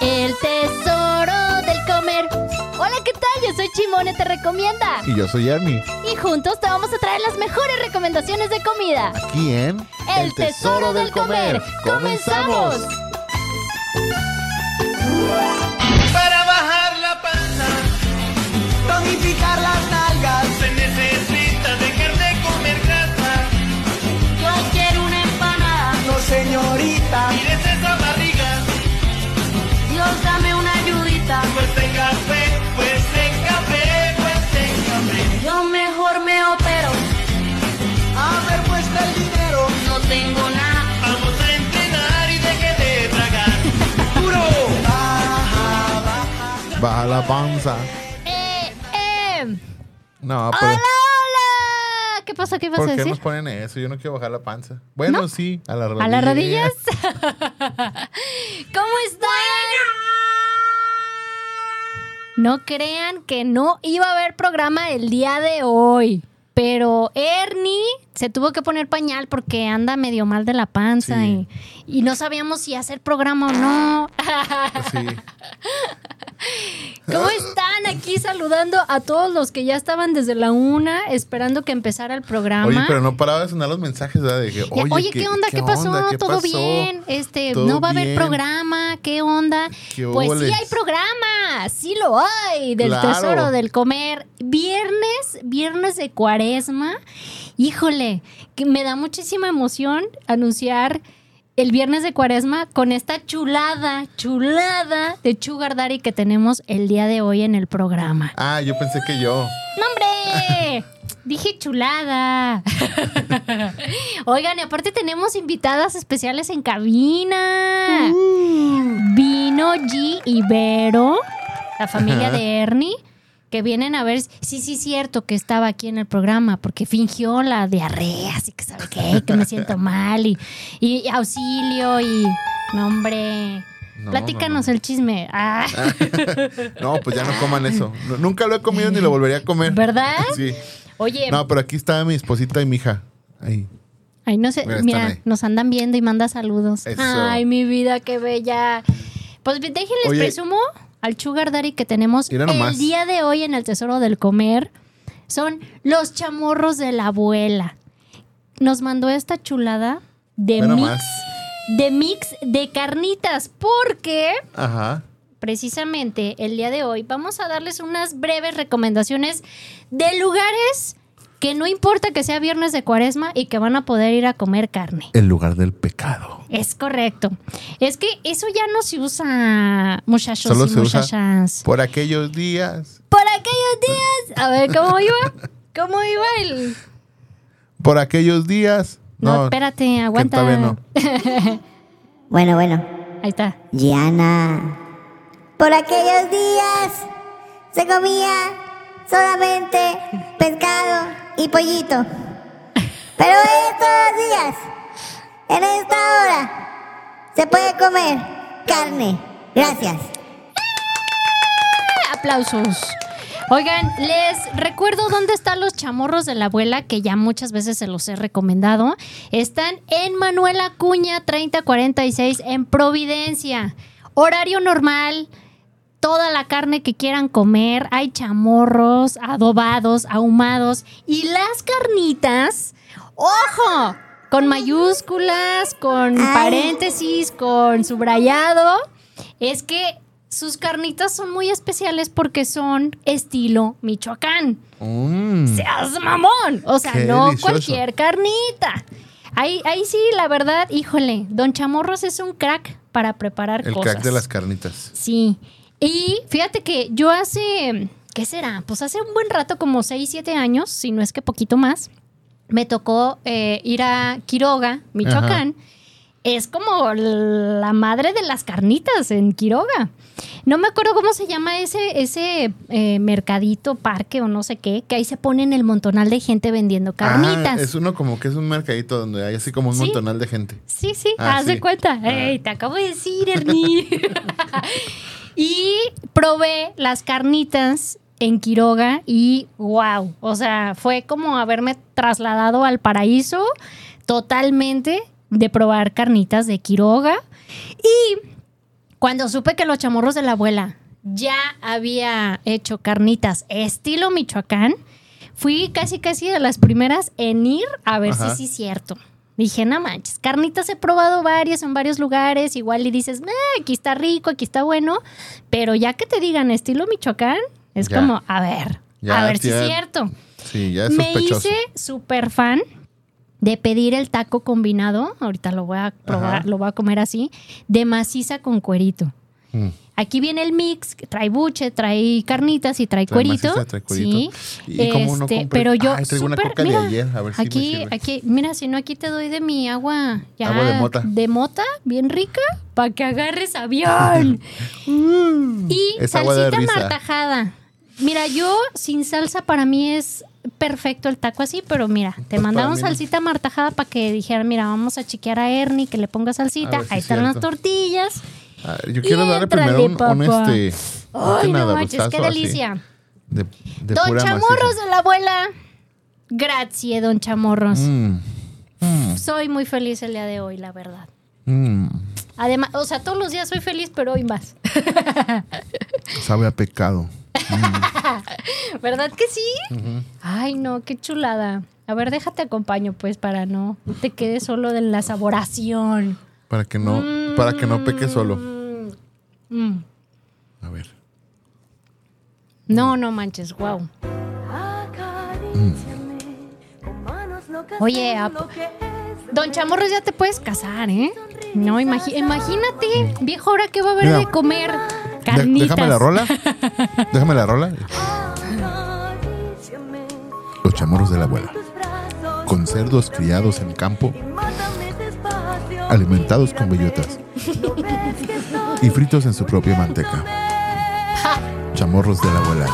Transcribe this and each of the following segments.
El tesoro del comer. Hola, ¿qué tal? Yo soy Chimone, te recomienda. Y yo soy Ernie. Y juntos te vamos a traer las mejores recomendaciones de comida. Aquí en El, tesoro, del comer. ¡Comenzamos! Para bajar la panza tonificar las nalgas. Baja. La panza. Eh, eh. No, ¡Hola, pero. hola! ¿Qué pasa? ¿Qué vas ¿Por a qué decir? nos ponen eso? Yo no quiero bajar la panza. Bueno, sí, a las rodillas. ¿A las rodillas? ¿Cómo están? No crean que no iba a haber programa el día de hoy. Pero Ernie se tuvo que poner pañal porque anda medio mal de la panza Sí. y, y no sabíamos si hacer programa o no. Sí. ¿Cómo están aquí saludando a todos los que ya estaban desde la una esperando que empezara el programa? Oye, pero no paraba de sonar los mensajes, ¿verdad? De que, Ya, oye, Oye, ¿qué, onda? ¿Qué, pasó? onda? ¿Qué ¿Todo pasó? bien? Este, ¿Todo no va a haber programa, ¿qué onda? ¿Qué pues sí hay programa, sí lo hay, del Claro. tesoro del comer. Viernes, viernes de cuaresma. Híjole, que me da muchísima emoción anunciar el viernes de cuaresma con esta chulada, chulada de Sugar Daddy que tenemos el día de hoy en el programa. Ah, yo pensé que yo. ¡No, hombre! Dije chulada. Oigan, y aparte tenemos invitadas especiales en cabina. Vino G y Vero, la familia Ajá. de Ernie, que vienen a ver. Sí, sí, cierto que estaba aquí en el programa, porque fingió la diarrea, así que sabe qué, que me siento mal y, y auxilio y. No, hombre. No, Platícanos no, el chisme. Ah, no. Pues ya no coman eso. Nunca lo he comido ni lo volvería a comer. ¿Verdad? Sí. Oye, No, pero aquí está mi esposita y mi hija. Ahí. Ay, no sé, Mira, nos andan viendo y manda saludos. Eso. Ay, mi vida, qué bella. Pues déjenles Oye. presumo al Sugar Daddy que tenemos el día de hoy en el Tesoro del Comer. Son los chamorros de la abuela. Nos mandó esta chulada de mix, de mix de carnitas, porque Ajá. precisamente el día de hoy vamos a darles unas breves recomendaciones de lugares que no importa que sea viernes de cuaresma y que van a poder ir a comer carne. El lugar del pecado. Es correcto. Es que eso ya no se usa, muchachos Solo y se usa por aquellos días. Por aquellos días. A ver, ¿cómo iba? ¿Cómo iba el.? Por aquellos días. No, espérate, aguanta. todavía no. Bueno, bueno. Ahí está. Diana. Por aquellos días se comía solamente pescado y pollito. Pero estos días, en esta hora, se puede comer carne. Gracias. Aplausos. Oigan, les recuerdo dónde están los chamorros de la abuela, que ya muchas veces se los he recomendado. Están en Manuel Acuña 3046 en Providencia. Horario normal, toda la carne que quieran comer. Hay chamorros, adobados, ahumados. Y las carnitas, ¡ojo! Con mayúsculas, con paréntesis, con subrayado. Es que sus carnitas son muy especiales porque son estilo Michoacán. Mm. ¡Seas mamón! O sea, Qué no delicioso. cualquier carnita. Ahí, ahí sí, la verdad, híjole, Don Chamorros es un crack para preparar El cosas. crack de las carnitas. Sí. Y fíjate que yo hace, ¿qué será? Pues hace un buen rato, como 6, 7 años, si no es que poquito más, me tocó eh, ir a Quiroga, Michoacán. Es como la madre de las carnitas en Quiroga. No me acuerdo cómo se llama ese, ese eh, mercadito, parque o no sé qué, que ahí se ponen el montonal de gente vendiendo carnitas. Ah, es uno como que es un mercadito donde hay así como un Sí. montonal de gente. Sí, sí, Ah, haz de cuenta. Ey, te acabo de decir, Ernie. y probé las carnitas en Quiroga y wow, o sea, fue como haberme trasladado al paraíso totalmente de probar carnitas de Quiroga y Cuando supe que los chamorros de la abuela ya había hecho carnitas estilo Michoacán, fui casi casi de las primeras en ir a ver Ajá. si sí es cierto. Dije, no manches, carnitas he probado varias en varios lugares, igual y dices, "Eh, aquí está rico, aquí está bueno, pero ya que te digan estilo Michoacán, es Ya. como, a ver, Ya, a ver si es cierto. Sí, ya es Me sospechoso. hice súper fan de pedir el taco combinado, ahorita lo voy a probar, Ajá. lo voy a comer así, de maciza con cuerito. Mm. Aquí viene el mix, trae buche, trae carnitas y trae, Trae cuerito. maciza, trae cuerito. Sí. ¿Y no Este, compré? pero yo Ay, traigo una súper- coca de mira, ayer, a ver si me aquí, sirve. aquí, mira, si no aquí te doy de mi agua, ya, Agua de mota. de mota, bien rica, para que agarres avión. y Es agua de salsita martajada. Mira, yo sin salsa para mí es perfecto el taco así, pero mira, te Pues mandaron no. salsita martajada para que dijeran, mira, vamos a chiquear a Ernie, que le ponga salsita. si Ahí es están las tortillas. A ver, yo quiero darle primero un, un, este. Ay, no manches, qué así, delicia. De, de Don pura Chamorros de la abuela. Gracias, don Chamorros. Mm, mm, Soy muy feliz el día de hoy, la verdad. mm. Además, o sea, todos los días soy feliz, pero hoy más. Sabe a pecado. ¿Verdad que sí? Ay, no, qué chulada. A ver, déjate acompaño, pues, para no te quedes solo de la saboración. Para que no, para que no peque solo. Mm. A ver. No, no manches, wow. Oye, ap- Don Chamorros, ya te puedes casar, ¿eh? No, imagi- imagínate, viejo, ahora qué va a haber Mira. de comer carnitas. déjame la rola. Déjame la rola. Los chamorros de la abuela. Con cerdos criados en campo, alimentados con bellotas y fritos en su propia manteca. Chamorros de la abuela.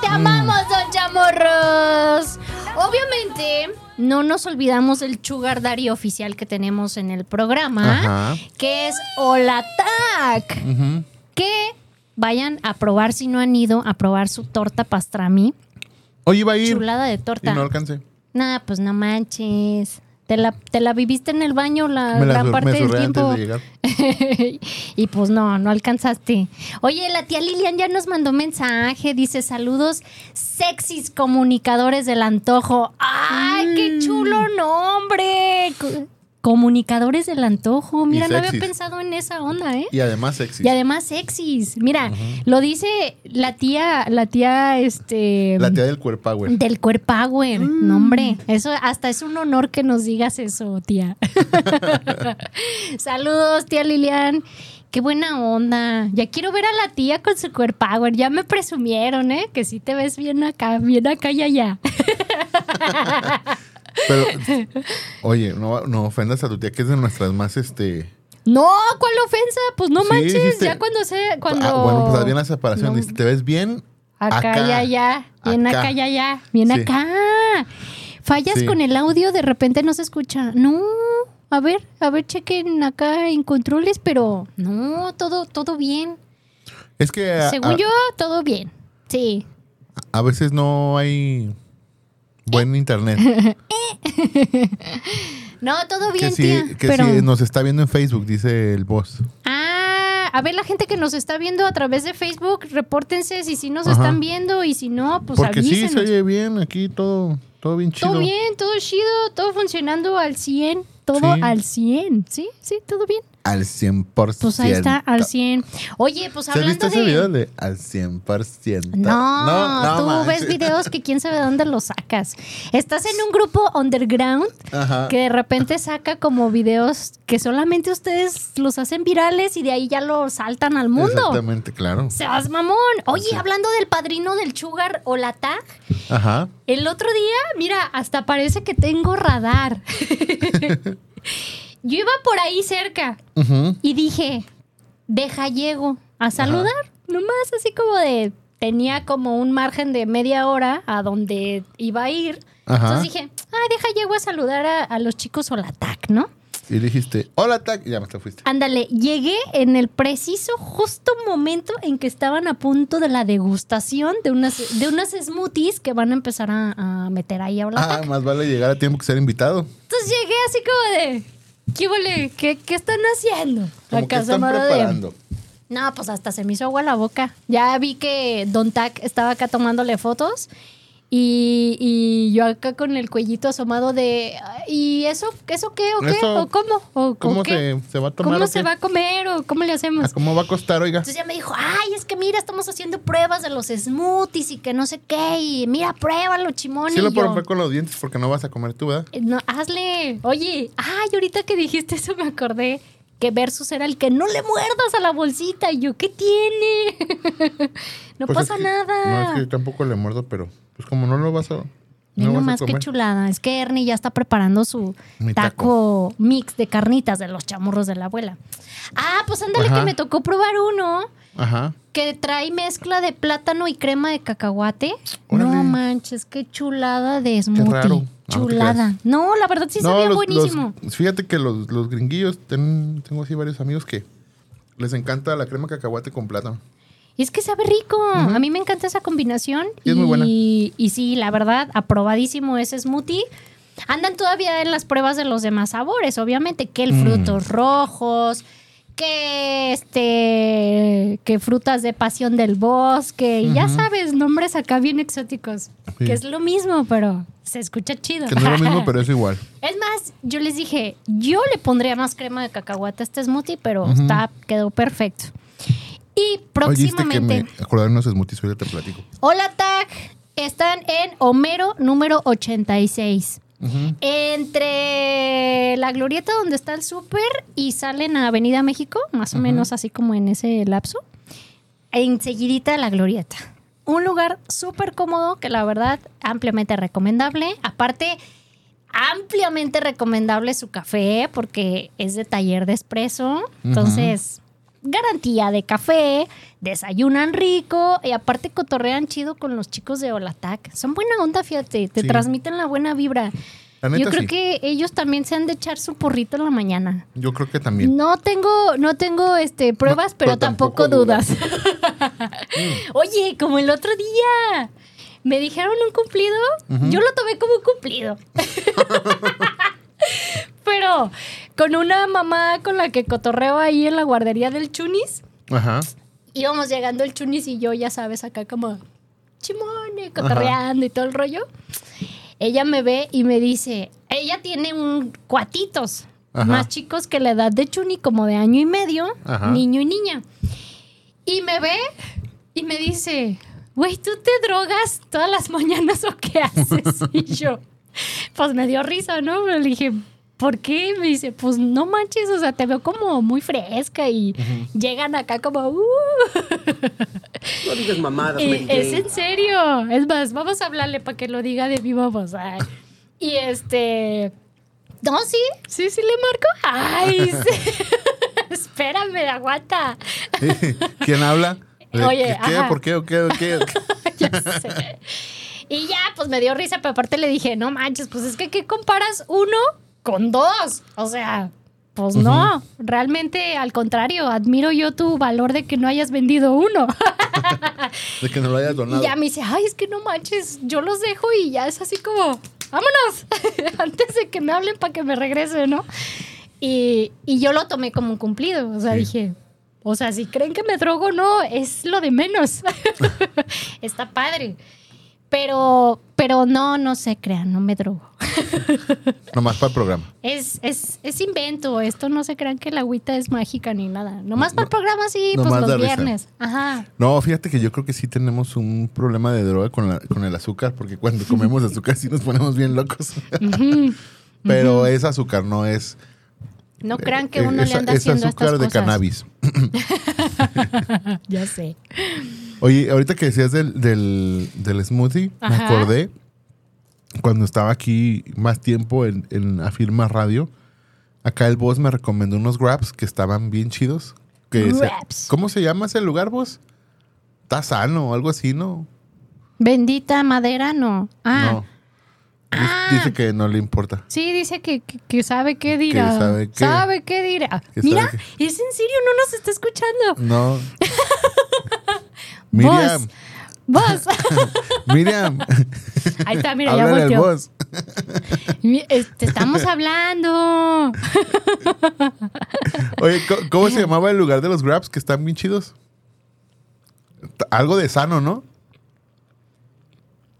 ¡Te amamos, Don Chamorros! Obviamente, no nos olvidamos del Sugar Daddy oficial que tenemos en el programa, Ajá. que es Olatac. Ujú. Que vayan a probar, si no han ido, a probar su torta pastrami. Hoy iba a ir Chulada de y torta. no alcancé. Nah, pues no manches. Te la, te la viviste en el baño la gran parte del tiempo. de y pues no, no alcanzaste. Oye, la tía Lilian ya nos mandó mensaje. Dice: Saludos, sexys comunicadores del antojo. ¡Ay, Mm. qué chulo nombre! Co- Comunicadores del antojo. Mira, no había sexys. pensado en esa onda, ¿eh? Y además sexy. Y además sexys. Mira, lo dice la tía, la tía, este. La tía del cuerpo power. Del Core Power. No, hombre. Eso hasta es un honor que nos digas eso, tía. Saludos, tía Lilian. Qué buena onda. Ya quiero ver a la tía con su Core Power. Ya me presumieron, ¿eh? Que sí te ves bien acá, bien acá y allá. Pero, oye, no, no ofendas a tu tía, que es de nuestras más, este... No, ¿cuál ofensa? Pues no Sí, manches. dijiste- Ya cuando se. Cuando... Ah, bueno, pues bien la separación. No. Te ves bien Acá, y allá, bien acá, Acá. y allá, bien Sí. acá. Fallas Sí. con el audio, de repente no se escucha. No, a ver, a ver, chequen acá en controles, pero no, todo, todo bien. Es que a, Según a- yo, todo bien. Sí. a veces no hay buen internet. No, todo bien, que sí, tía. que pero... sí nos está viendo en Facebook, dice el boss. Ah, a ver, la gente que nos está viendo a través de Facebook, repórtense si sí nos Ajá. están viendo y si no, pues Porque sí, avísenos. se oye bien aquí, todo, todo bien chido. Todo bien, todo chido, todo funcionando al 100, todo Sí. al 100. Sí, sí, todo bien. Al 100%. Pues ahí está, al 100. Oye, pues ¿Se has hablando visto ese video de... de al 100%? No, tú manches. ves videos que quién sabe de dónde los sacas. Estás en un grupo underground Ajá. que de repente saca como videos que solamente ustedes los hacen virales y de ahí ya los saltan al mundo. Exactamente, claro. Seas mamón. Oye, hablando del padrino del Sugar o la tag, Ajá. el otro día, mira, hasta parece que tengo radar. Yo iba por ahí cerca y dije, deja llego a saludar. Nomás así como de, tenía como un margen de media hora a donde iba a ir. Ajá. Entonces dije, ah, deja llego a saludar a, a los chicos Olatac, ¿no? Y dijiste, hola, Tac, y ya me te fuiste. Ándale, llegué en el preciso justo momento en que estaban a punto de la degustación de unas, de unas smoothies que van a empezar a, a meter ahí a Ah, Olatac. más vale llegar a tiempo que ser invitado. Entonces llegué así como de, ¿Qué huele? ¿Qué, qué están haciendo? Como que Acaso están de- preparando. No, pues hasta se me hizo agua la boca. Ya vi que Don Tac estaba acá tomándole fotos y, y yo acá con el cuellito asomado de ¿y eso eso qué o qué Eso, o cómo o ¿Cómo o qué? se, se va a tomar? ¿Cómo se va a comer o cómo le hacemos? ¿A ¿Cómo va a costar, oiga? Entonces ya me dijo, ay, es que mira, estamos haciendo pruebas de los smoothies y que no sé qué, y mira, pruébalo, chimón. Sí lo puedo yo, romper con los dientes porque no vas a comer tú, ¿verdad? "Eh, No, hazle. Oye, ay, ahorita que dijiste eso me acordé que Versus era el que no le muerdas a la bolsita. Y yo, ¿qué tiene? no Pues es pasa que- nada. No, es que yo tampoco le muerdo, pero pues como no lo vas a... No nomás qué chulada. Es que Ernie ya está preparando su taco. mix de carnitas de los chamorros de la abuela. Ah, pues ándale Ajá. que me tocó probar uno Ajá. que trae mezcla de plátano y crema de cacahuate. Órale. No manches, qué chulada de smoothie. raro. No, no te chulada. No, la verdad sí sabía los- buenísimo. los- fíjate que los, los gringuillos, ten- tengo así varios amigos que les encanta la crema cacahuate con plátano. Y es que sabe rico. A mí me encanta esa combinación. Y es muy buena. Y sí, la verdad, aprobadísimo ese smoothie. Andan todavía en las pruebas de los demás sabores, obviamente, que el Mm. frutos rojos, que este, que frutas de pasión del bosque, ya sabes, nombres acá bien exóticos, Sí. que es lo mismo, pero se escucha chido. Que no es lo mismo, pero es igual. Es más, yo les dije, yo le pondría más crema de cacahuate a este smoothie, pero está, quedó perfecto. Y Oye, que próximamente. me acordaron unos smoothies, te platico. Hola Tag, están en Homero número 86. Entre la glorieta donde está el súper y salen a Avenida México, más o menos así como en ese lapso, enseguidita la glorieta. Un lugar súper cómodo que la verdad ampliamente recomendable. Aparte, ampliamente recomendable su café porque es de taller de espresso. Entonces, garantía de café, desayunan rico y aparte cotorrean chido con los chicos de Olatac. Son buena onda, fíjate, te Sí. transmiten la buena vibra. La neta, Yo creo sí. que ellos también se han de echar su porrito en la mañana. Yo creo que también. No tengo, no tengo este, pruebas, No, pero, pero tampoco, tampoco dudas. Oye, como el otro día. Me dijeron un cumplido. Yo lo tomé como un cumplido. pero con una mamá con la que cotorreo ahí en la guardería del Chunis. Ajá. Íbamos llegando el Chunis y yo, ya sabes, acá como chimone, cotorreando y todo el rollo. Ella me ve y me dice, ella tiene un cuatitos Ajá. más chicos que la edad de Chuni, como de año y medio, Ajá. niño y niña. Y me ve y me dice, güey, ¿tú te drogas todas las mañanas o qué haces? y yo, pues me dio risa, ¿no? Le dije, ¿por qué? Me dice, pues no manches, o sea, te veo como muy fresca y llegan acá como, "Uh". No digas mamadas, Y Mary es en serio. Es más, vamos a hablarle para que lo diga de viva voz. Ay. Y este. No, sí, sí, sí le marco. Ay, sí. Espérame, aguanta. ¿Quién habla? ¿De Oye, ¿Qué? ajá. ¿Por qué? ¿O qué? ¿O qué? ¿O qué? ya sé. Y ya, pues me dio risa, pero aparte le dije, no manches, pues es que ¿qué comparas uno con dos? O sea, pues no. Realmente, al contrario, admiro yo tu valor de que no hayas vendido uno. De que no lo hayas donado. Y ya me dice, ay, es que no manches, yo los dejo y ya es así como, vámonos, antes de que me hablen para que me regrese, ¿no? Y, y yo lo tomé como un cumplido, o sea, Sí. dije, o sea, si creen que me drogo, no, es lo de menos. Está padre. Pero, pero no, no se crean, no me drogo. Nomás para el programa. Es, es, es invento, esto no se crean que la agüita es mágica ni nada. Nomás No, para el programa sí, pues los risa. viernes. Ajá. No, fíjate que yo creo que sí tenemos un problema de droga con, la- con el azúcar, porque cuando comemos azúcar sí nos ponemos bien locos. Pero es azúcar, no es. No crean que eh, uno le anda es haciendo azúcar estas de cosas. cannabis. Ya sé. Oye, ahorita que decías del, del, del smoothie, me acordé cuando estaba aquí más tiempo en, en Afirma Radio. Acá el boss me recomendó unos grabs que estaban bien chidos. Que se-. ¿Cómo se llama ese lugar, boss? Está sano o algo así, ¿no? Bendita madera, no. Ah, No. Dice- Dice que no le importa. sí, dice que, que- que sabe qué dirá. Que sabe qué. Sabe qué dirá. Que Mira, sabe es en serio, no nos está escuchando. No. Miriam, Vos, Vos. Miriam, Ahí está, mira, ya háblale al volteó. eh, Te estamos hablando. Oye, ¿co- ¿cómo se llamaba el lugar de los grabs que están bien chidos? Algo de sano, ¿no?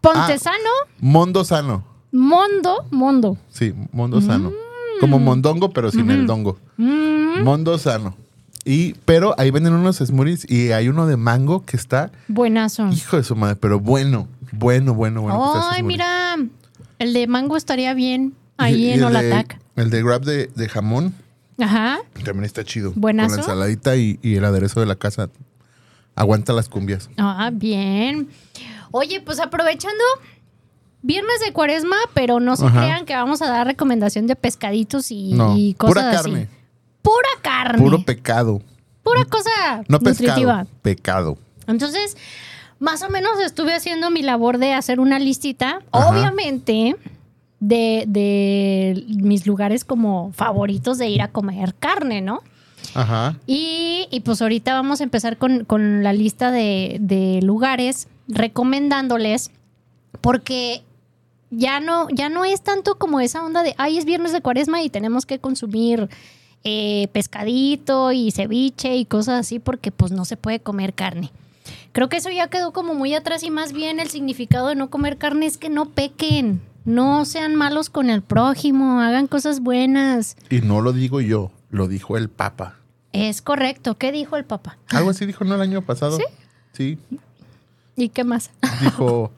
Pontesano, Mondo sano. Mondo, Mondo. Sí, Mm. Mondo sano. Como mondongo, pero sin el dongo. Mm. Mondo sano. Y, pero ahí venden unos smoothies y hay uno de mango que está, Buenazo. hijo de su madre, pero bueno, bueno, bueno, bueno. Ay, mira. El de mango estaría bien ahí Y- en Olatac. El de grab de, de jamón Ajá. también está chido. Buenazo. Con la ensaladita y, y el aderezo de la casa. Aguanta las cumbias. Ah, bien. Oye, pues aprovechando viernes de cuaresma, pero no se Ajá. crean que vamos a dar recomendación de pescaditos y, No, y cosas pura así. carne. Pura carne. Puro pecado. Pura cosa No nutritiva. pescado, pecado. Entonces, más o menos estuve haciendo mi labor de hacer una listita, Ajá. obviamente, de, de mis lugares como favoritos de ir a comer carne, ¿no? Ajá. Y, y pues ahorita vamos a empezar con, con la lista de, de lugares recomendándoles, porque ya no, ya no es tanto como esa onda de, ay, es viernes de cuaresma y tenemos que consumir eh, pescadito y ceviche y cosas así, porque pues no se puede comer carne. Creo que eso ya quedó como muy atrás y más bien el significado de no comer carne es que no pequen, no sean malos con el prójimo, hagan cosas buenas. Y no lo digo yo, lo dijo el Papa. Es correcto. ¿Qué dijo el papá? Algo así dijo, ¿no? El año pasado. ¿Sí? Sí. ¿Y qué más? Dijo,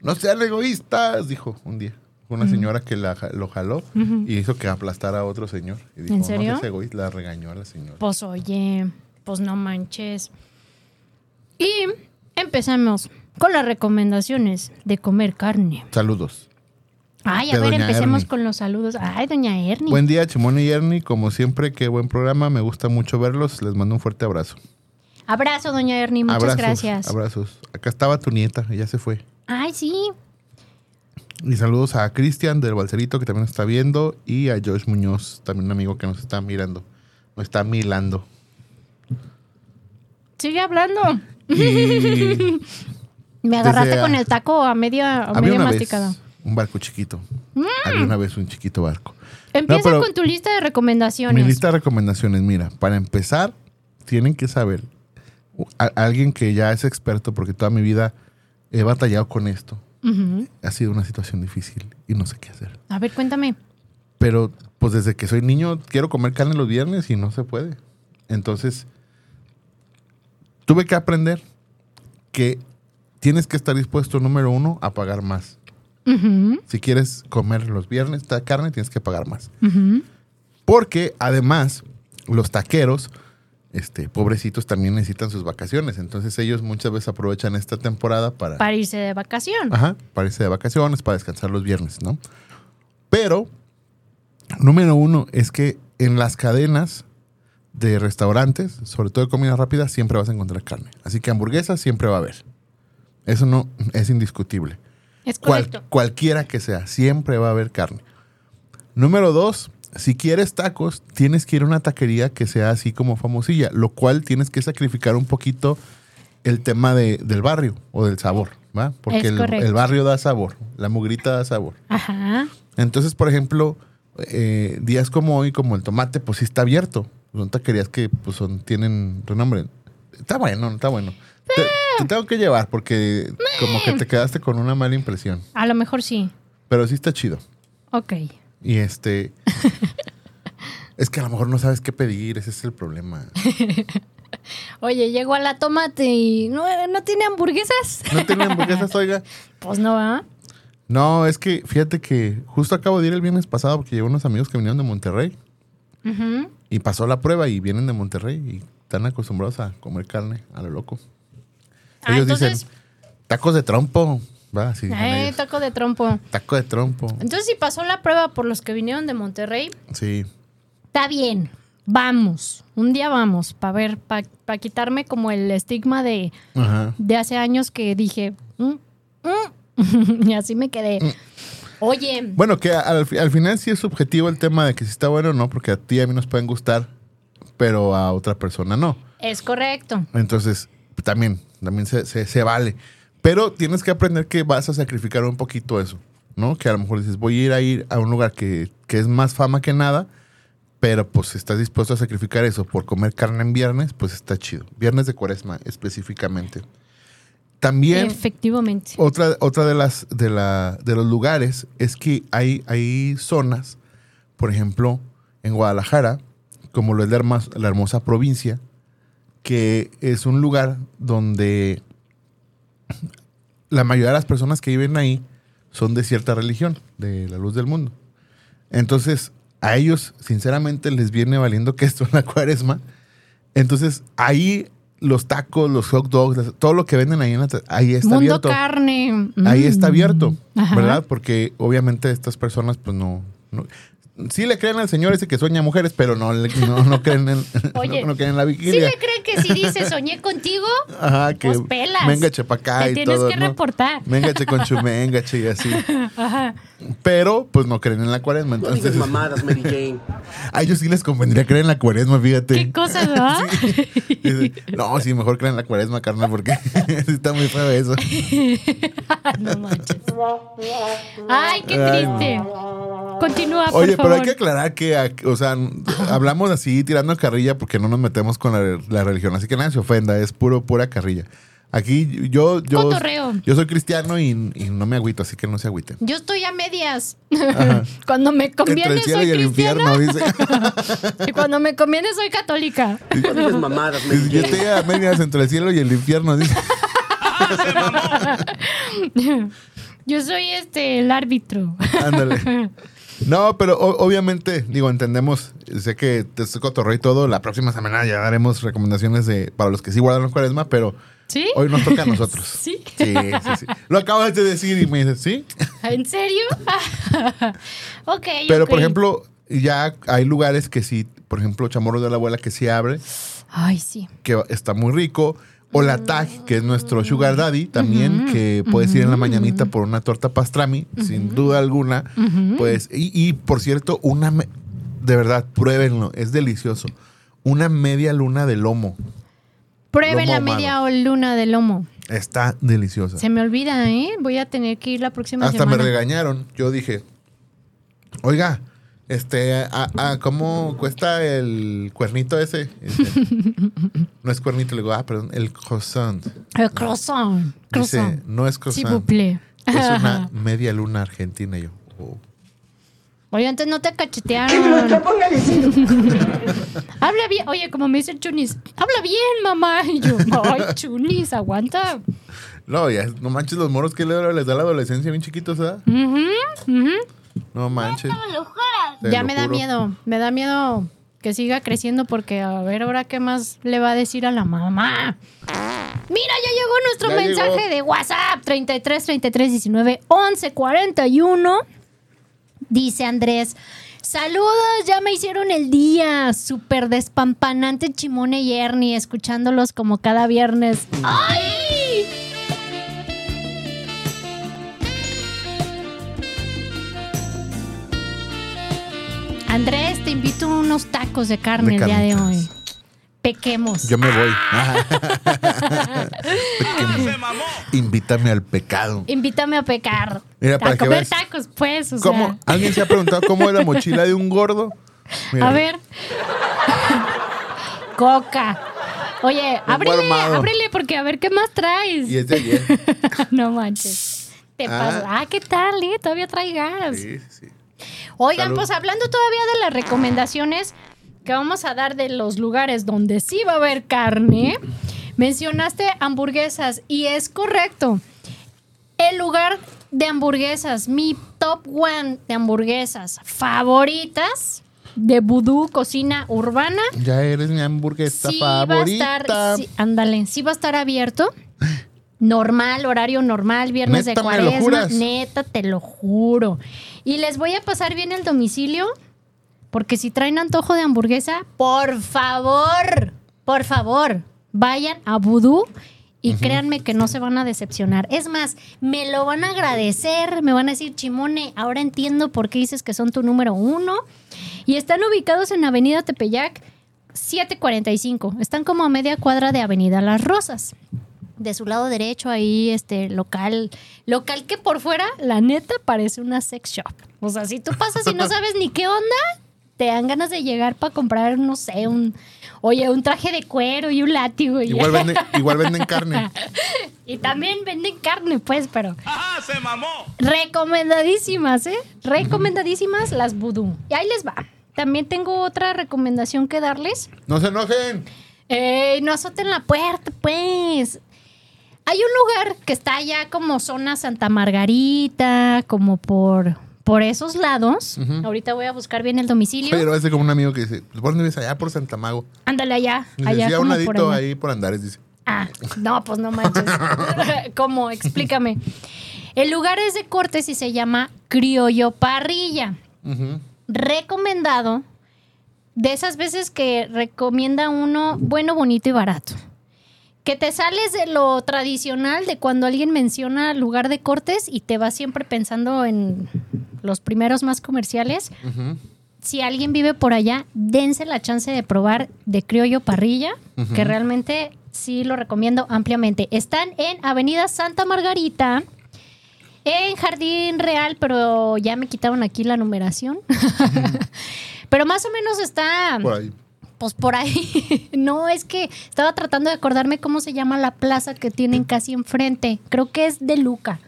no sean egoístas, dijo un día. Una señora que la lo jaló y hizo que aplastara a otro señor. Y dijo, ¿En serio? no seas egoísta, la regañó a la señora. Pues oye, pues no manches. Y empezamos con las recomendaciones de comer carne. Saludos. Ay, a ver, empecemos Ernie. con los saludos. Ay, doña Ernie. Buen día, Chimón y Ernie. Como siempre, qué buen programa. Me gusta mucho verlos. Les mando un fuerte abrazo. Abrazo, doña Ernie, muchas abrazos, gracias. Abrazos. Acá estaba tu nieta, ella se fue. Ay, sí. Y saludos a Cristian del Balcerito, que también nos está viendo, y a Josh Muñoz, también un amigo que nos está mirando. Nos está milando. Sigue hablando. Y Me agarraste Desde, con el taco a media, a media masticada. vez un barco chiquito. Había una vez un chiquito barco. Empieza No, con tu lista de recomendaciones. Mi lista de recomendaciones, mira, para empezar, tienen que saber, a- alguien que ya es experto, porque toda mi vida he batallado con esto. Ha sido una situación difícil y no sé qué hacer. A ver, cuéntame. Pero pues desde que soy niño quiero comer carne los viernes y no se puede. Entonces, tuve que aprender que tienes que estar dispuesto, número uno, a pagar más. Si quieres comer los viernes ta- carne, tienes que pagar más. Porque además, los taqueros, este, pobrecitos, también necesitan sus vacaciones. Entonces ellos muchas veces aprovechan esta temporada para, Para irse de vacación. Ajá, para irse de vacaciones, para descansar los viernes, ¿no? Pero, número uno, es que en las cadenas de restaurantes, sobre todo de comida rápida, siempre vas a encontrar carne. Así que hamburguesas siempre va a haber. Eso no es indiscutible. Es Cual- correcto. cualquiera que sea, siempre va a haber carne. Número dos, si quieres tacos, tienes que ir a una taquería que sea así como famosilla, lo cual tienes que sacrificar un poquito el tema de- del barrio o del sabor, ¿va? Porque el barrio da sabor, la mugrita da sabor. Ajá. Entonces, por ejemplo, eh, días como hoy, como el tomate, pues sí está abierto. Son taquerías que pues son, tienen renombre. Está bueno, está bueno. Te, te tengo que llevar porque como que te quedaste con una mala impresión. A lo mejor sí. Pero sí está chido. Ok. Y este. es que a lo mejor no sabes qué pedir, ese es el problema. Oye, llegó a la tomate y no, no tiene hamburguesas. ¿No tienen hamburguesas, oiga? Pues no, ¿ah? No, es que fíjate que justo acabo de ir el viernes pasado porque llevo unos amigos que vinieron de Monterrey Ujú. y pasó la prueba y vienen de Monterrey y están acostumbrados a comer carne a lo loco. Ah, Ellos entonces, dicen tacos de trompo. Va, sí. eh, taco de trompo. Taco de trompo. Entonces, si pasó la prueba por los que vinieron de Monterrey, Sí. está bien. Vamos. Un día vamos para ver, para quitarme como el estigma de, Ajá. de hace años que dije, "Mm, mm", y así me quedé. Oye, Bueno, que al, fi- al final sí es subjetivo el tema de que si está bueno o no, porque a ti y a mí nos pueden gustar, pero a otra persona no. es correcto. Entonces, también, también se, se- se vale. Pero tienes que aprender que vas a sacrificar un poquito eso, ¿no? Que a lo mejor dices, voy a ir a ir a un lugar que, que es más fama que nada, pero pues si estás dispuesto a sacrificar eso por comer carne en viernes, pues está chido. Viernes de cuaresma específicamente. También Efectivamente. otra, otra de las de, la, de los lugares es que hay, hay zonas, por ejemplo, en Guadalajara, como lo es la, la hermosa provincia, que es un lugar donde la mayoría de las personas que viven ahí son de cierta religión, de la luz del mundo. Entonces, a ellos, sinceramente, les viene valiendo que esto en la cuaresma. Entonces, ahí los tacos, los hot dogs, todo lo que venden ahí, en la, ahí está Mundo abierto. carne. Ahí Mm. está abierto, Ajá. ¿verdad? Porque obviamente estas personas, pues no, no- Sí le creen al señor ese que sueña mujeres, pero no, le- no, no creen en, Oye, no, no creen en la ¿Sí vigilia. le creen que si dice soñé contigo? Ajá, que Pues pelas. mengache para acá Te y tienes todo. que ¿no? reportar. Mengache con chumengache y así. Ajá. Pero, pues no creen en la cuaresma. No digas Entonces, mamadas, Mary Jane. a ellos sí les convendría creer en la cuaresma, fíjate. ¿Qué cosa, verdad? Dice, no, sí, mejor creen en la cuaresma, carnal, porque sí está muy feo eso. no manches. Ay, qué Ay, triste. Continúa, por Oye, pero hay que aclarar que, o sea, hablamos así tirando carrilla porque no nos metemos con la, la religión. Así que nadie se ofenda, es puro, pura carrilla. Aquí yo, yo, Cotorreo. yo soy cristiano y, y no me agüito, así que no se agüiten. Yo estoy a medias. Cuando me Entre conviene el cielo soy y el cristiana infierno, dice. y cuando me conviene soy católica. No digas mamadas, Dice, Yo estoy a medias entre el cielo y el infierno, dice. Yo soy este el árbitro. Ándale. No, pero o- obviamente, digo, entendemos, sé que te estoy cotorreo y todo, la próxima semana ya daremos recomendaciones de, para los que sí guardan la cuaresma, pero ¿Sí? hoy nos toca a nosotros. ¿Sí? Sí, sí, sí. Lo acabas de decir y me dices, ¿sí? ¿En serio? ok. Pero, por ejemplo, ya hay lugares que sí, por ejemplo, Chamorro de la Abuela que sí abre, Ay, sí. que está muy rico. O la TAG, que es nuestro Sugar Daddy, también, que puedes ir en la mañanita por una torta pastrami, sin duda alguna. Pues, y, y, por cierto, una, me- de verdad, pruébenlo, es delicioso. Una media luna de lomo. Prueben Lomo la media o luna de lomo. Está deliciosa. Se me olvida, ¿eh? Voy a tener que ir la próxima Hasta semana. me regañaron. Yo dije, oiga, este, a, a- ¿cómo cuesta el cuernito ese? Dice, no es cuernito, le digo, ah, perdón, el croissant. El croissant. Croissant. Dice, no es croissant. plaît. Es una media luna argentina. Y yo, oh. Oye, antes no te cachetearon. Habla bien. Oye, como me dice el Chunis, habla bien, mamá. Y yo, ay, Chunis, aguanta. No, ya, no manches los moros que le- les da la adolescencia bien chiquitos, ¿verdad? Ujú, ujú. No manches. Te Ya me da miedo. Me da miedo que siga creciendo porque a ver ahora qué más le va a decir a la mamá. Mira, ya llegó nuestro Ya mensaje llegó. de WhatsApp 33 33 19 11 41. Dice Andrés. Saludos, ya me hicieron el día. Súper despampanante Chimone y Ernie, escuchándolos como cada viernes. ¡Ay! Andrés, te invito a unos tacos de carne De el día de hoy. Pequemos. Yo me voy. Invítame al pecado. Invítame a pecar. Mira, para a que comer veas. tacos, pues. O ¿Cómo? sea. ¿Alguien se ha preguntado cómo es la mochila de un gordo? Mira, A ver. Coca. Oye, Un ábrele, ábrele porque a ver qué más traes. Y es de ayer. no manches. Te Ah. pasa. Ah, ¿qué tal, eh? Todavía trae gas. Sí, sí, sí. Oigan, Salud. pues hablando todavía de las recomendaciones que vamos a dar de los lugares donde sí va a haber carne, mencionaste hamburguesas y es correcto. El lugar de hamburguesas, mi top one de hamburguesas favoritas de Voodoo Cocina Urbana. Ya eres mi hamburguesa sí va a favorita. estar, sí, ándale, sí va a estar abierto. Normal, horario normal, viernes ¿Neta de cuaresma. Neta, te lo juro. Y les voy a pasar bien el domicilio, porque si traen antojo de hamburguesa, por favor, por favor, vayan a Voodoo y créanme que no se van a decepcionar. Es más, me lo van a agradecer, me van a decir, Chimone, ahora entiendo por qué dices que son tu número uno. Y están ubicados en Avenida Tepeyac 745. Están como a media cuadra de Avenida Las Rosas. De su lado derecho, ahí, este, local, local que por fuera, la neta, parece una sex shop. O sea, si tú pasas y no sabes ni qué onda, te dan ganas de llegar para comprar, no sé, un, oye, un traje de cuero y un látigo. Y, Igual venden, igual venden carne. y también venden carne, pues, pero ¡Ajá, se mamó! recomendadísimas, ¿eh? Recomendadísimas las vudú. Y ahí les va. También tengo otra recomendación que darles. No se enojen. ¡Ey, no azoten la puerta, pues! Hay un lugar que está allá como zona Santa Margarita, como por, por esos lados. Ahorita voy a buscar bien el domicilio. Pero ese como un amigo que dice, ¿por dónde vives allá? Por Santa Mago. Ándale allá. Dice, allá sí, a un por ladito ahí por Andares, dice. Ah, no, pues no manches. ¿Cómo? Explícame. El lugar es de cortes y se llama Criollo Parrilla. Recomendado. De esas veces que recomienda uno bueno, bonito y barato. Que te sales de lo tradicional de cuando alguien menciona lugar de cortes y te vas siempre pensando en los primeros más comerciales. Si alguien vive por allá, dense la chance de probar de criollo parrilla, que realmente sí lo recomiendo ampliamente. Están en Avenida Santa Margarita, en Jardín Real, pero ya me quitaron aquí la numeración. pero más o menos está Por ahí. Pues por ahí. no, es que estaba tratando de acordarme cómo se llama la plaza que tienen casi enfrente. Creo que es de Luca,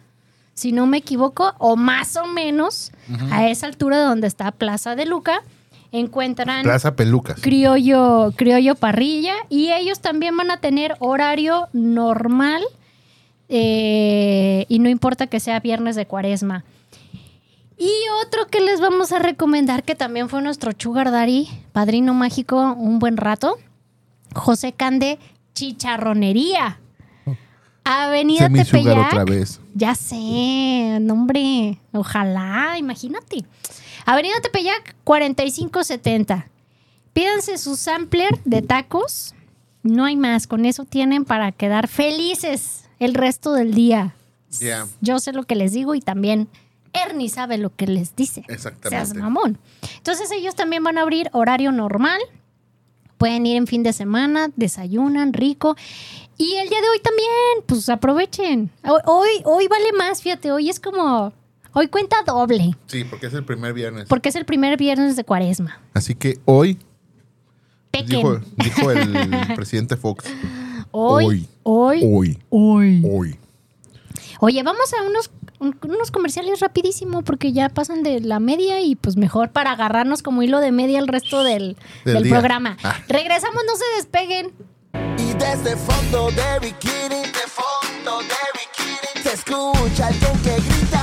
si no me equivoco, o más o menos a esa altura donde está Plaza de Luca, encuentran Plaza Pelucas. criollo, criollo parrilla y ellos también van a tener horario normal eh, y no importa que sea viernes de cuaresma. Y otro que les vamos a recomendar, que también fue nuestro Sugar Daddy, padrino mágico, un buen rato, José Cande Chicharronería. Avenida Tepeyac. otra vez. Ya sé, no, hombre, ojalá, imagínate. Avenida Tepeyac 4570. Pídanse su sampler de tacos. No hay más, con eso tienen para quedar felices el resto del día. Ya. Yo sé lo que les digo y también Ernie sabe lo que les dice. Exactamente. Seas mamón. Entonces ellos también van a abrir horario normal. Pueden ir en fin de semana, desayunan rico. Y el día de hoy también, pues aprovechen. Hoy, hoy, vale más, fíjate, hoy es como, hoy cuenta doble, Sí, porque es el primer viernes. porque es el primer viernes de cuaresma. Así que hoy, dijo, dijo el presidente Fox, Hoy, hoy, hoy, hoy, hoy. hoy. Oye, vamos a unos, un- unos comerciales rapidísimo porque ya pasan de la media y pues mejor para agarrarnos como hilo de media el resto del, Del del día. programa. Ah. Regresamos, no se despeguen. Y desde fondo de bikini, de fondo de bikini, se escucha alguien que grita.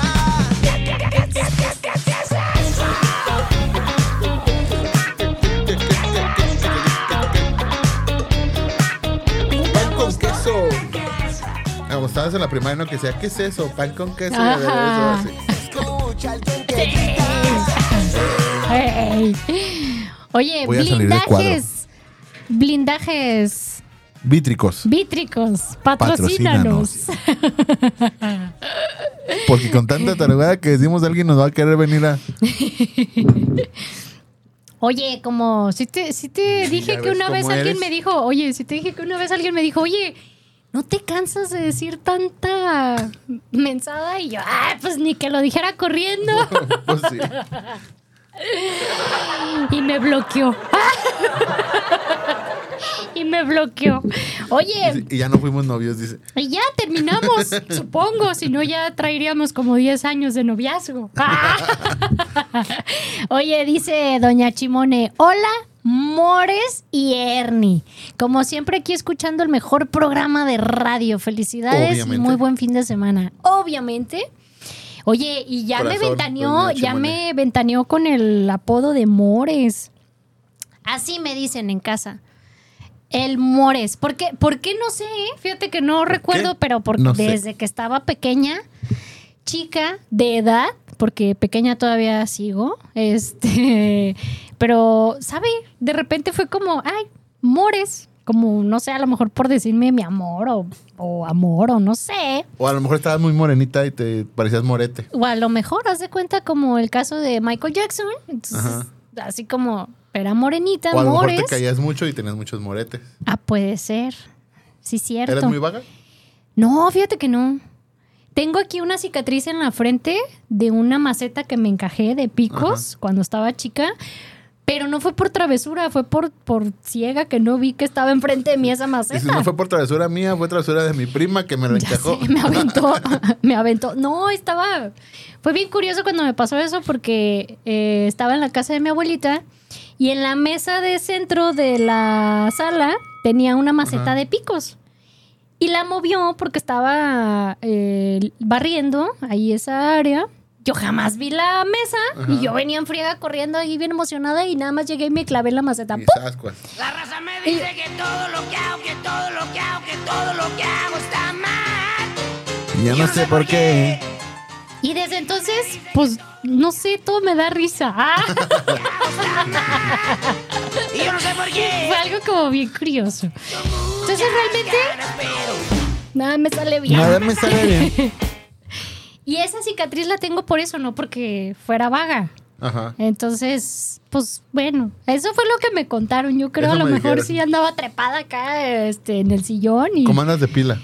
Estabas en la primaria, ¿no? Que decía, ¿qué es eso? Pan con queso. Ajá. escucha alguien que grita. Ey. Oye, Voy blindajes. Blindajes Vítricos. vítricos. Patrocínanos. Porque con tanta tarugada que decimos, alguien nos va a querer venir a. Oye, como si te, si te dije ya que una vez cómo alguien eres. me dijo, oye, si te dije que una vez alguien me dijo, oye, ¿no te cansas de decir tanta mensada? Y yo, ah, pues ni que lo dijera corriendo. Pues sí. y me bloqueó. y me bloqueó. Oye, Y ya no fuimos novios, dice. y ya terminamos, supongo, si no ya traeríamos como 10 años de noviazgo. Oye, dice doña Chimone, hola, Mores y Ernie. Como siempre aquí escuchando el mejor programa de radio. Felicidades y muy buen fin de semana. Obviamente. Oye, y ya me Corazón, ventaneó, doña ya me ventaneó con el apodo de Mores. Así me dicen en casa. El Mores. ¿Por qué? ¿Por qué no sé? eh? Fíjate que no recuerdo, qué? pero porque No sé. desde que estaba pequeña, chica de edad, porque pequeña todavía sigo, este, pero, ¿sabe? De repente fue como, ay, Mores. Como, no sé, a lo mejor por decirme mi amor o, o amor o no sé. O a lo mejor estabas muy morenita y te parecías morete. O a lo mejor, haz de cuenta como el caso de Michael Jackson. Entonces, Ajá. así como era morenita, O a lo mejor Mores. te caías mucho y tenías muchos moretes. Ah, puede ser. Sí, cierto. ¿Eres muy vaga? No, fíjate que no. Tengo aquí una cicatriz en la frente de una maceta que me encajé de picos cuando estaba chica. Pero no fue por travesura, fue por, por ciega que no vi que estaba enfrente de mí esa Y maceta. si no fue por travesura mía, fue travesura de mi prima que me lo Ya encajó. sé, me aventó, me aventó. No, estaba. Fue bien curioso cuando me pasó eso porque eh, estaba en la casa de mi abuelita y en la mesa de centro de la sala tenía una maceta Ajá. de picos. Y la movió porque estaba eh, barriendo ahí esa área. Yo jamás vi la mesa y Ajá. yo venía en friega corriendo ahí bien emocionada y nada más llegué y me clavé en la maceta. Y ¡Pum! La raza me dice que todo lo que hago, que todo lo que hago, que todo lo que hago está mal. Y ya no sé por qué. Y desde entonces, pues, no sé, todo me da risa. Ah. Y yo no sé por qué. Fue algo como bien curioso. Entonces realmente nada me sale bien. Nada me sale bien. Y esa cicatriz la tengo por eso, no porque fuera vaga. Ajá. Entonces, pues bueno, eso fue lo que me contaron. Yo creo Eso a lo me mejor dijeron. sí andaba trepada acá este, en el sillón y ¿Cómo andas de pila?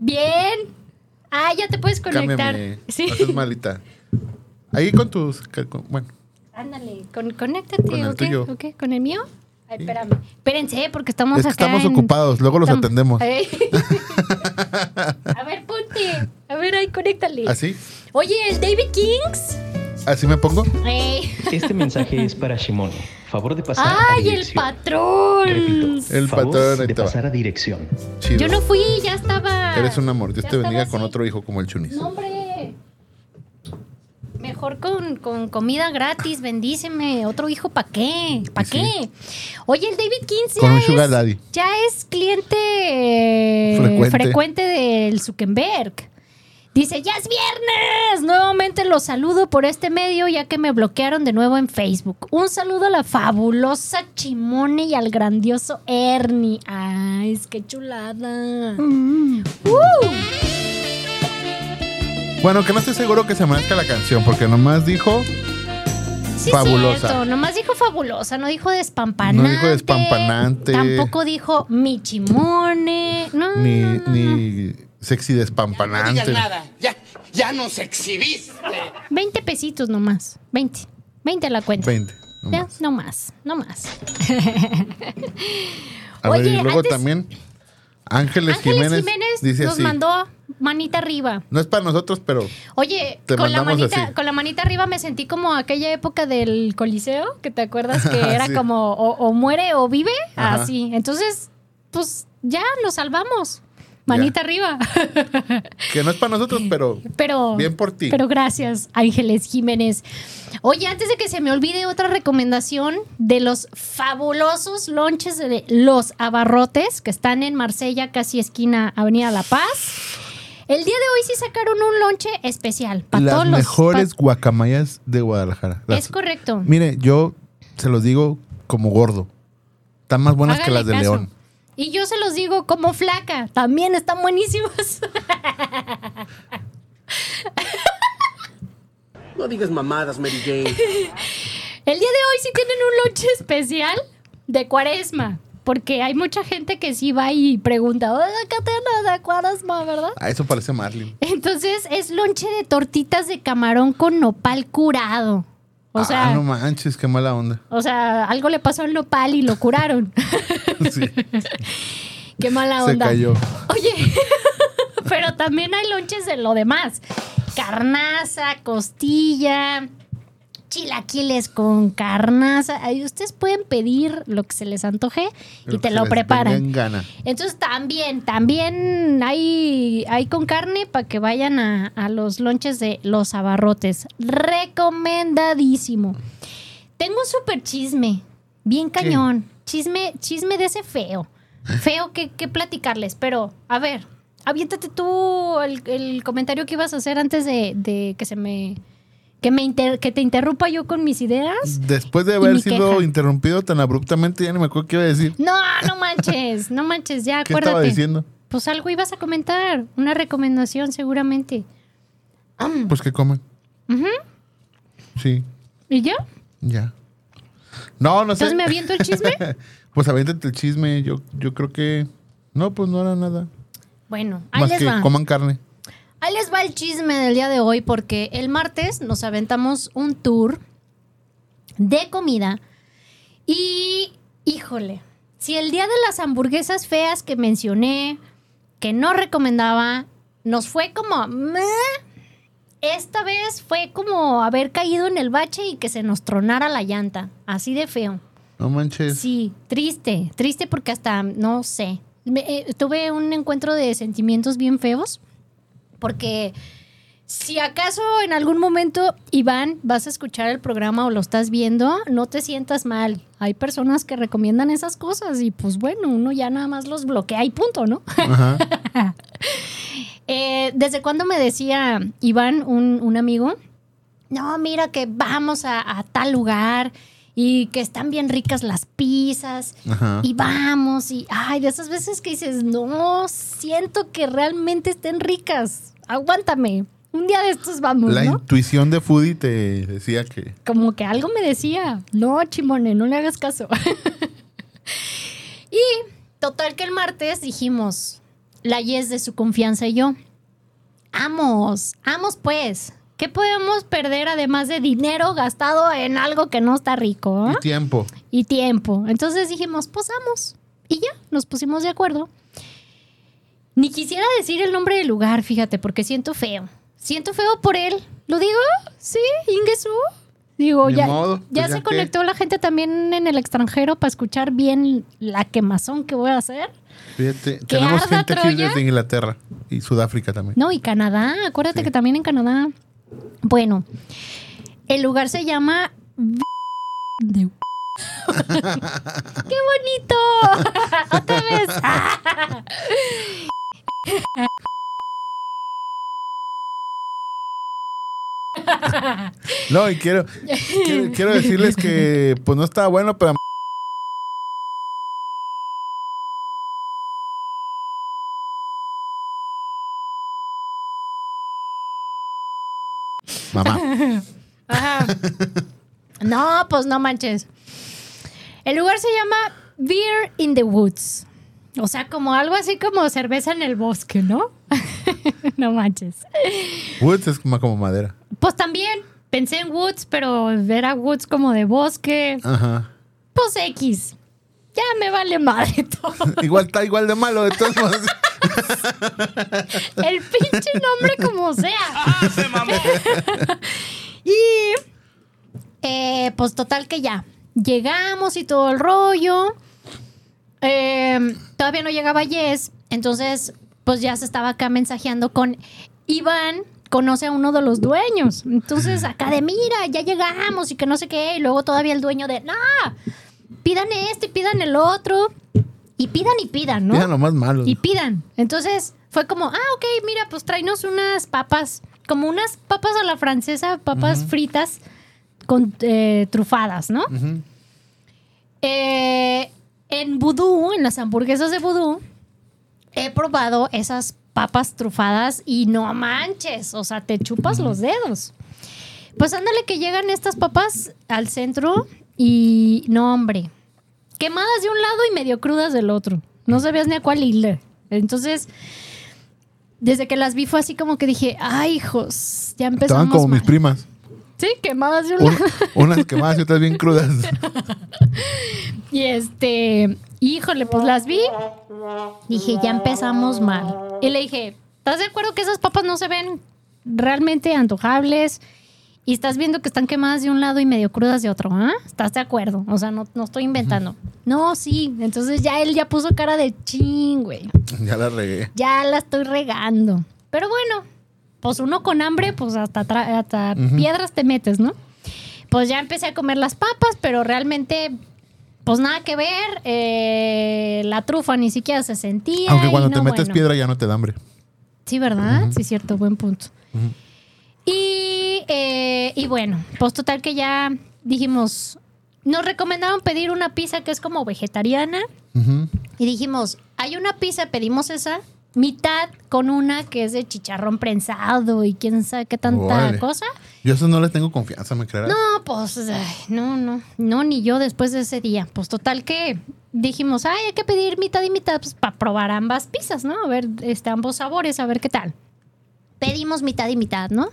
bien. Ah, ya te puedes conectar. Cámbiame. Sí. Malita. Ahí con tus. con- bueno, Ándale, con, conéctate, Con el ¿ok? tuyo. ¿ok? ¿Con el mío? Ay, espérame. Espérense, porque estamos es que acá estamos en- ocupados, luego los Estamos- atendemos. A ver, ponte. A ver, ahí, conéctale. ¿Así? Oye, el David Kings. ¿Así me pongo? Este mensaje es para Shimone. Favor de pasar a ¡Ay, el dirección. patrón! Repito, El favor patrón, ahí de te va. pasar a dirección. Chido. Yo no fui, ya estaba. Eres un amor. Dios Ya te bendiga con así. otro hijo como el Chunis. No, hombre. Mejor con, con comida gratis, bendíceme. Otro hijo, ¿para qué? ¿Para Sí. qué? Oye, el David Kings Con ya un sugar es, daddy. ya es cliente eh, Frecuente. frecuente. del Zuckerberg. Dice, ya es viernes. Nuevamente los saludo por este medio ya que me bloquearon de nuevo en Facebook. Un saludo a la fabulosa Chimone y al grandioso Ernie. Ay, es que chulada. Mm. Uh. Bueno, que no estoy seguro que se merezca la canción, porque nomás dijo. Sí, Fabulosa. cierto. Nomás dijo fabulosa, no dijo despampanante. No dijo despampanante. Tampoco dijo michimone. No, Ni, no, no, no. ni sexy No despampanante. digas nada. Ya, ya nos exhibiste. 20 pesitos nomás. 20. 20 la cuenta. 20. Ya, nomás. no más, no más. A ver, Oye, y luego antes- también Ángeles, Ángeles Jiménez, Jiménez, dice nos así. mandó manita arriba. No es para nosotros, pero Oye, Te con la, manita, así. con la manita arriba me sentí como aquella época del Coliseo, que te acuerdas que era Sí. como o, o muere o vive, Ajá. así. Entonces, pues ya nos salvamos. Manita arriba. que no es para nosotros, pero Pero bien por ti. Pero gracias, Ángeles Jiménez. Oye, antes de que se me olvide otra recomendación de los fabulosos lonches de los abarrotes que están en Marsella, casi esquina Avenida La Paz. El día de hoy sí sacaron un lonche especial para Las todos los mejores guacamayas de Guadalajara. Las- Es correcto. Mire, yo se los digo como gordo. Están más buenas que las de caso. León. Y yo se los digo como flaca, también están buenísimos. No digas mamadas, Mary Jane. El día de hoy sí tienen un lonche especial de cuaresma. Porque hay mucha gente que sí va y pregunta, oiga, ¿qué tiene de cuaresma, verdad? Ah, eso parece Marlin. Entonces es lonche de tortitas de camarón con nopal curado. O sea, ah, no manches, qué mala onda. o sea, algo le pasó al nopal y lo curaron. Sí, Qué mala se onda. cayó. Oye, pero también hay lonches de lo demás. Carnaza, costilla, chilaquiles con carnaza. Ahí ustedes pueden pedir lo que se les antoje y Lo te lo preparan. gana. Entonces también, también hay, hay con carne para que vayan a, a los lonches de los abarrotes. Recomendadísimo. Tengo un super chisme, bien cañón. Chisme, chisme de ese feo. Feo que, que platicarles, pero a ver, aviéntate tú el, el comentario que ibas a hacer antes de, de que se me... Que, me inter- que te interrumpa yo con mis ideas. Después de haber sido queja. interrumpido tan abruptamente, ya ni me acuerdo qué iba a decir. No, no manches, no manches, ya ¿Qué acuérdate. estaba diciendo? Pues algo ibas a comentar, una recomendación seguramente. Pues que comen. Sí, ¿Y ya? ya. No, no sé. Entonces me aviento el chisme. pues aviéntate el chisme. Yo, yo creo que. No, pues no era nada. Bueno, ahí Más les que va. coman carne. Ahí les va el chisme del día de hoy porque el martes nos aventamos un tour de comida y, híjole, si el día de las hamburguesas feas que mencioné, que no recomendaba, nos fue como... "Meh", esta vez fue como haber caído en el bache y que se nos tronara la llanta, así de feo. No manches. Sí, triste, triste porque hasta, no sé, me- eh, tuve un encuentro de sentimientos bien feos, porque si acaso en algún momento, Iván, vas a escuchar el programa o lo estás viendo, no te sientas mal. Hay personas que recomiendan esas cosas y pues bueno, uno ya nada más los bloquea y punto, ¿no? Ajá. Eh, ¿Desde cuándo me decía Iván, un, un amigo? No, mira que vamos a, a tal lugar y que están bien ricas las pizzas Ajá. y vamos y, ay, de esas veces que dices, no, siento que realmente estén ricas, aguántame, un día de estos vamos, La ¿no? intuición de Foodie te decía que. Como que algo me decía, no, chimone, no le hagas caso. y total que el martes dijimos, la Yes de su confianza y yo, amos, amos pues, ¿qué podemos perder además de dinero gastado en algo que no está rico? Y tiempo. y tiempo. Entonces dijimos, pues vamos. Y ya, nos pusimos de acuerdo. Ni quisiera decir el nombre del lugar, fíjate, porque siento feo. Siento feo por él. ¿Lo digo? Sí, Ingesu. Digo, Ni ya, modo, pues ya ya se qué. conectó la gente también en el extranjero para escuchar bien la quemazón que voy a hacer. Fíjate, tenemos gente aquí Troya. desde Inglaterra y Sudáfrica también. No, y Canadá, acuérdate Sí. que también en Canadá. Bueno, el lugar se llama... de- ¡Qué bonito! Otra vez. No, y quiero, quiero, quiero decirles que pues no estaba bueno, pero mamá. Ajá. No, pues no manches. El lugar se llama Beer in the Woods. O sea, como algo así como cerveza en el bosque, ¿no? no manches. Woods es como, como madera. Pues también pensé en Woods, pero era Woods como de bosque. Ajá. Pues X. Ya me vale madre todo. Igual está igual de malo de todos modos. El pinche nombre como sea. y eh, pues total que ya. Llegamos y todo el rollo. Eh, todavía no llegaba Yes. Entonces, pues ya se estaba acá mensajeando con Iván. Conoce a uno de los dueños. Entonces, acá de mira, ya llegamos y que no sé qué. Y luego todavía el dueño de, no, pidan esto y pidan el otro. Y pidan y pidan, ¿no? Mira lo más malo. y pidan. Entonces fue como, ah, ok, mira, pues tráenos unas papas, como unas papas a la francesa, papas fritas con eh, trufadas, ¿no? Eh, en Vudú, en las hamburguesas de Vudú, he probado esas papas trufadas y no manches, o sea, te chupas los dedos. Pues ándale que llegan estas papas al centro y no, hombre, quemadas de un lado y medio crudas del otro. No sabías ni a cuál irle. Entonces, desde que las vi fue así como que dije, ay, hijos, ya empezamos Estaban como mis mal". primas. Sí, quemadas de un Un- lado. unas quemadas y otras bien crudas. Y este, híjole, pues las vi. Dije, ya empezamos mal. Y le dije, ¿estás de acuerdo que esas papas no se ven realmente antojables? Y estás viendo que están quemadas de un lado y medio crudas de otro, ¿ah? ¿Estás de acuerdo? O sea, no, no estoy inventando. No, sí. Entonces ya él ya puso cara de ching, güey. ya la regué. Ya la estoy regando. Pero bueno, pues uno con hambre, pues hasta, hasta piedras te metes, ¿no? Pues ya empecé a comer las papas, pero realmente, pues nada que ver. Eh, la trufa ni siquiera se sentía. Aunque cuando no, te metes bueno. piedra ya no te da hambre. Sí, ¿verdad? Sí, cierto, buen punto. Y, eh, y bueno, pues total que ya dijimos, nos recomendaron pedir una pizza que es como vegetariana. Y dijimos, hay una pizza, pedimos esa, mitad con una que es de chicharrón prensado y quién sabe qué tanta Órale. cosa. Yo eso no les tengo confianza, ¿me creerás? No, pues, ay, no, no, no, ni yo después de ese día. Pues total que dijimos, ay, hay que pedir mitad y mitad pues, para probar ambas pizzas, ¿no? A ver, este, ambos sabores, a ver qué tal. Pedimos mitad y mitad, ¿no?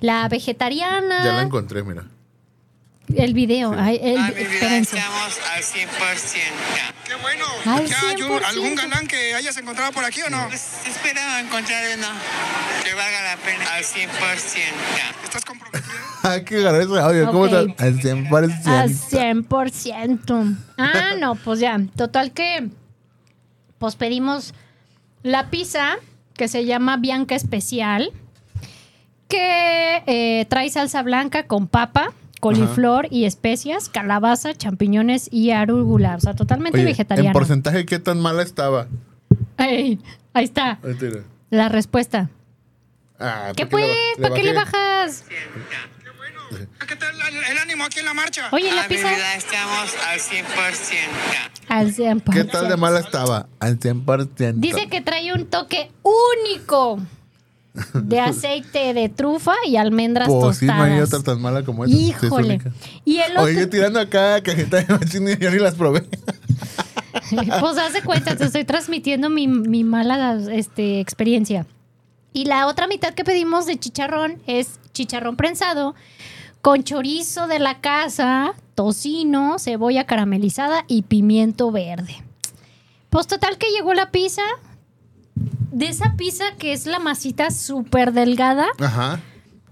La vegetariana. Ya la encontré, mira. El video. ay, el- Ah, mi vida, espérense. estamos al 100%. Qué bueno. Al ¿Ya hay un- 100%. algún galán que hayas encontrado por aquí o no? Pues espero encontrar uno que valga la pena al 100%. ¿Estás comprometido? Hay que agarrar ese audio. ¿Cómo Ok. está? Al 100%. Al 100%. Ah, no, pues ya. Total que, pues pedimos la pizza que se llama Bianca Especial, que eh, trae salsa blanca con papa, coliflor y especias, calabaza, champiñones y arúgula. O sea, totalmente Oye, en vegetariano. porcentaje, ¿qué tan mala estaba? Ey, ahí está Ahí la respuesta. Ah, ¿Qué ¿por pues? le ¿Para qué le bajas? ¿Qué tal el, ánimo aquí en la marcha? Oye, la Ah, pizza vida, estamos al 100%. al 100%. ¿Qué tal de mala estaba? Al 100%. Dice que trae un toque único de aceite de trufa y almendras Pues sí, no tostadas. tan mala como Híjole. y el otro, Oye, tirando acá cajeta de machín y yo ni las probé. pues haz de cuenta, te estoy transmitiendo mi, mi mala este, experiencia. Y la otra mitad que pedimos de chicharrón es chicharrón prensado con chorizo de la casa, tocino, cebolla caramelizada y pimiento verde. Pues total que llegó la pizza. De esa pizza que es la masita súper delgada, Ajá.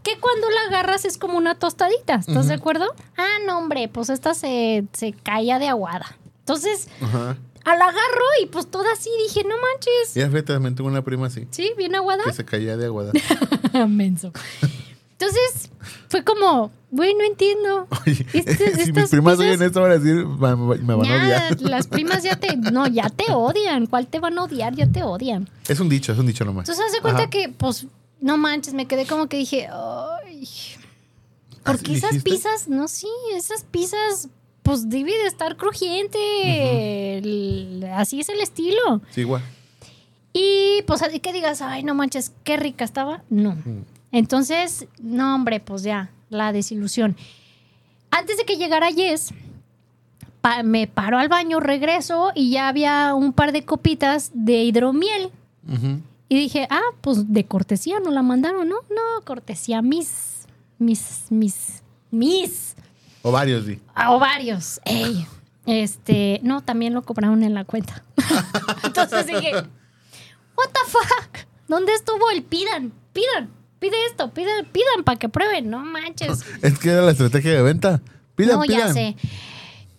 que cuando la agarras es como una tostadita, ¿estás de acuerdo? Ah, no, hombre, pues esta se, se caía de aguada. Entonces, Ajá. a la agarro y pues toda así dije, no manches. Y fíjate, también tengo una prima así, Sí, bien aguada. que se caía de aguada. Menso. Entonces, fue como, güey, no entiendo. Oye, Este- si mis primas oyen esto van a decir, me, me van a odiar. las primas ya te, no, ya te odian. ¿Cuál te van a odiar? Ya te odian. Es un dicho, es un dicho nomás. Entonces, haz de cuenta Ajá. que, pues, no manches, me quedé como que dije, ay, ¿Así porque esas dijiste? pizzas, no, sí, esas pizzas, pues debe de estar crujiente. El- así es el estilo. Sí, igual. Y pues así que digas, ay, no manches, qué rica estaba. No. Entonces, no, hombre, pues ya, la desilusión. Antes de que llegara Yes, pa- me paro al baño, regreso y ya había un par de copitas de hidromiel. Y dije, ah, pues de cortesía no la mandaron, ¿no? No, cortesía mis, mis, mis, mis O varios, sí. a ovarios. Ey. Este, no, también lo cobraron en la cuenta. Entonces dije, what the fuck? ¿Dónde estuvo el pidan? Pidan, pide esto, pidan, pidan para que prueben, no manches. Es que era la estrategia de venta. Pidan, no, pidan. ya sé.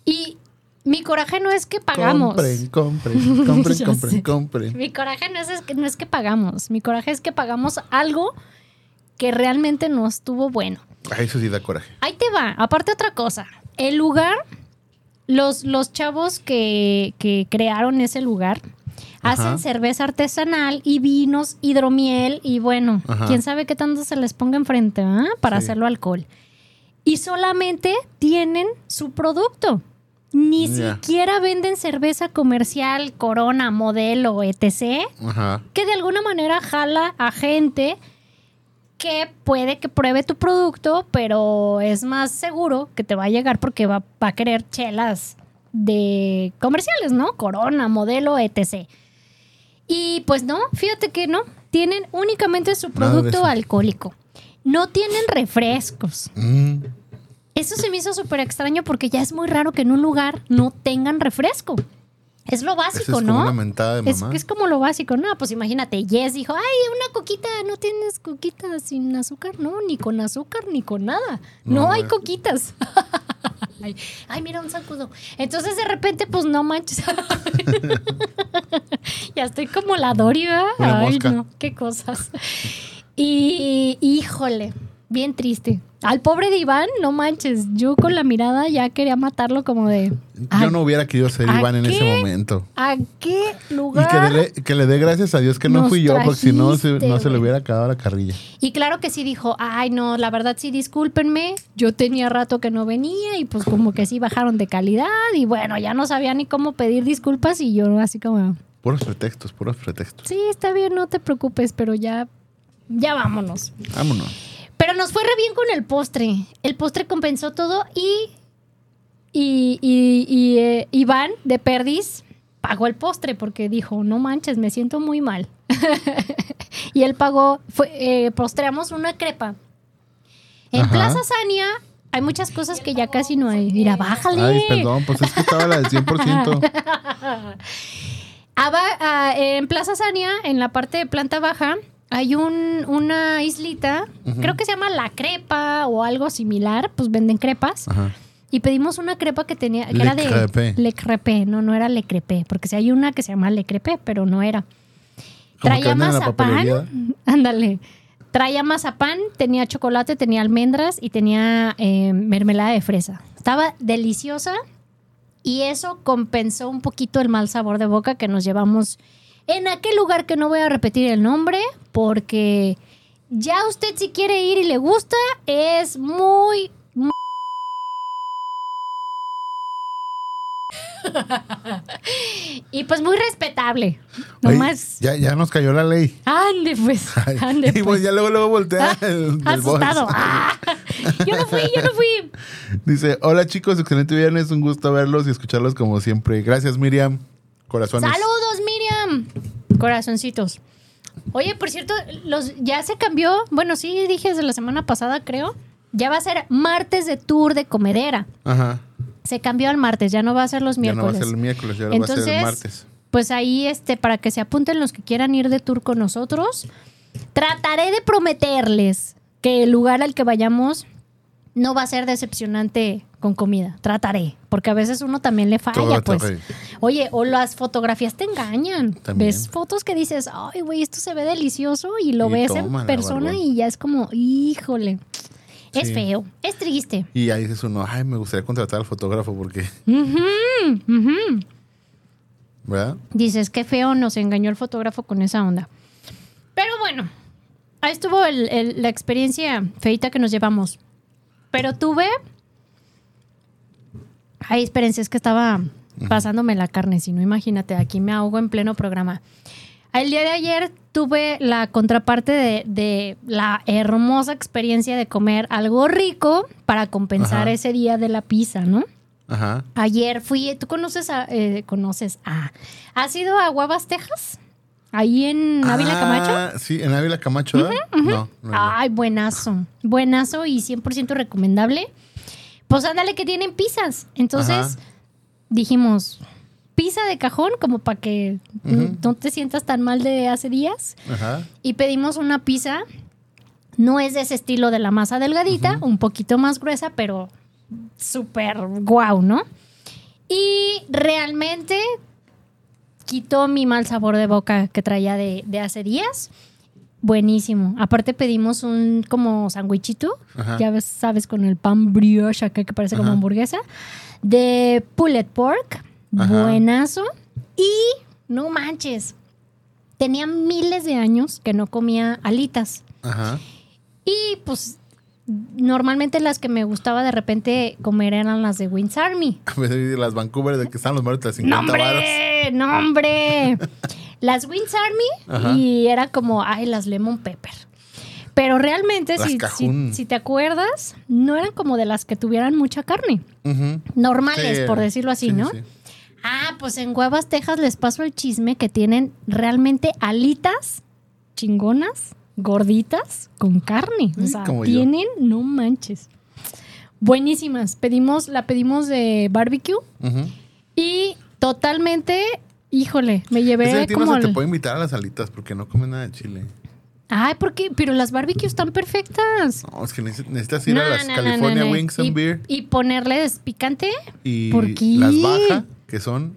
Y mi coraje no es que pagamos. Compren, compren, compren, compren, compren. Mi coraje no es, es que, no es que pagamos. Mi coraje es que pagamos algo que realmente no estuvo bueno. Ay, eso sí da coraje. Ahí te va. Aparte otra cosa. El lugar, los, los chavos que, que crearon ese lugar Ajá. hacen cerveza artesanal y vinos, hidromiel y bueno, Ajá. quién sabe qué tanto se les ponga enfrente para Sí. hacerlo alcohol. Y solamente tienen su producto. Ni siquiera venden cerveza comercial, corona, modelo, etc Ajá. que de alguna manera jala a gente que puede que pruebe tu producto, pero es más seguro que te va a llegar porque va, va a querer chelas de comerciales, ¿no? Corona, modelo, etc. Y pues no, fíjate que no, tienen únicamente su producto eso. alcohólico. No tienen refrescos. Mm. Eso se me hizo súper extraño porque ya es muy raro que en un lugar no tengan refresco. Es lo básico, es como ¿no? una mentada de Es, mamá. es como lo básico, no, pues imagínate, Jess dijo, ay, una coquita, no tienes coquita sin azúcar, no, ni con azúcar, ni con nada. No, No, hay coquitas. ay, ay, mira un sacudo. Entonces de repente, pues no manches. ya estoy como la Dori, ¿verdad? Ay, no, qué cosas. Y híjole, bien triste. Al pobre de Iván, no manches, yo con la mirada ya quería matarlo como de... Yo "¿A- no hubiera querido ser ¿a Iván en ese momento. ¿A qué Y lugar? que, le, que le dé gracias a Dios que no fui yo, porque si no, se, no se le hubiera acabado la carrilla. Y claro que sí dijo, ay no, la verdad sí, discúlpenme, yo tenía rato que no venía y pues como que sí bajaron de calidad y bueno, ya no sabía ni cómo pedir disculpas y yo así como, Puros pretextos, puros pretextos. sí, está bien, no te preocupes, pero ya, ya vámonos. Vámonos. Pero nos fue re bien con el postre. El postre compensó todo y. Y, y- y, eh, Iván de Perdis pagó el postre porque dijo: No manches, me siento muy mal. y él pagó. Fue, eh, postreamos una crepa. En Ajá. Plaza Sania hay muchas cosas que ya casi no hay. Mira, bájale. Ay, perdón, pues es que estaba la del 100%. Aba- ah, en Plaza Sania, en la parte de planta baja, hay un, una islita, creo que se llama La Crepa o algo similar, pues venden crepas. Ajá. Y pedimos una crepa que tenía, que Le era de Crepé. Le Crepé, no, no era Le Crepé, porque si hay una que se llama Le Crepé, pero no era. Como Traía mazapán, ándale. Traía mazapán, tenía chocolate, tenía almendras y tenía eh, mermelada de fresa. Estaba deliciosa y eso compensó un poquito el mal sabor de boca que nos llevamos en aquel lugar que no voy a repetir el nombre porque ya usted si quiere ir y le gusta es muy... muy- y pues muy respetable. Oye, Nomás... ya, ya nos cayó la ley. Ande pues, ande y pues. pues ya luego, luego voltea el, box. Asustado. Ah, yo no fui, yo no fui. Dice, hola chicos, excelente viernes, un gusto verlos y escucharlos como siempre. Gracias Miriam, corazones. Saludos, Miriam. Corazoncitos. Oye, por cierto, los, ya se cambió. Bueno, sí, dije desde la semana pasada, creo. Ya va a ser martes de tour de comedera. Ajá. Se cambió al martes, ya no va a ser los Ya no va a miércoles. ser el miércoles, ya va a ser el Entonces, martes. Pues ahí, este, para que se apunten los que quieran ir de tour con nosotros, trataré de prometerles que el lugar al que vayamos no va a ser decepcionante con comida. Trataré, porque a veces uno también le falla, pues. Oye, o las fotografías te engañan. También. Ves fotos que dices, ay, güey, esto se ve delicioso y lo Y ves en persona y ya es como, híjole. Es Sí. feo, es triste. Y ahí dices uno, ay, me gustaría contratar al fotógrafo porque, Ujú, ujú. ¿verdad? Dices, qué feo nos engañó el fotógrafo con esa onda. Pero bueno, ahí estuvo el- el- la experiencia feita que nos llevamos. Pero tuve. Ay, espérense, es que estaba pasándome la carne, si no, imagínate, aquí me ahogo en pleno programa. El día de ayer tuve la contraparte de, de la hermosa experiencia de comer algo rico para compensar Ajá. ese día de la pizza, ¿no? Ajá. Ayer fui, ¿tú conoces a, eh, conoces a, ¿has ido a Guavas, Texas? Ahí en Ávila Camacho. Ah, Sí, en Ávila Camacho, ¿verdad? No, no. Ay, buenazo, buenazo y 100% recomendable. Pues ándale que tienen pizzas. Entonces Ajá. dijimos, pizza de cajón como para que no te sientas tan mal de hace días. Ajá. Y pedimos una pizza, no es de ese estilo de la masa delgadita, un poquito más gruesa, pero súper guau, ¿no? Y realmente quitó mi mal sabor de boca que traía de, de hace días. Buenísimo. Aparte pedimos un como sandwichito, Ajá. ya ves, sabes, con el pan brioche acá que parece como hamburguesa, de pulled pork, Ajá. buenazo. Y no manches, tenía miles de años que no comía alitas. Ajá. Y pues normalmente las que me gustaba de repente comer eran las de Wings Army. Las Vancouver de que están los muertos de 50 ¡No, varos. Hombre! ¡No, hombre! Las Wings Army Ajá. y era como, ay, las Lemon Pepper. Pero realmente, si, si, si te acuerdas, no eran como de las que tuvieran mucha carne. Normales, Sí, por decirlo así, sí, ¿no? sí. Ah, pues en Huevas, Texas les paso el chisme que tienen realmente alitas chingonas, gorditas, con carne. O Sí, sea, como yo. tienen, no manches. Buenísimas. Pedimos, la pedimos de barbecue y totalmente, híjole, me llevé Ese como. se te puede invitar a las alitas porque no come nada de chile. Ay, ¿por qué? Pero las barbecues están perfectas. No, es que neces- necesitas ir No, a las no, California no. Wings and y, Beer y ponerles picante. y ¿Por qué? las baja, que son,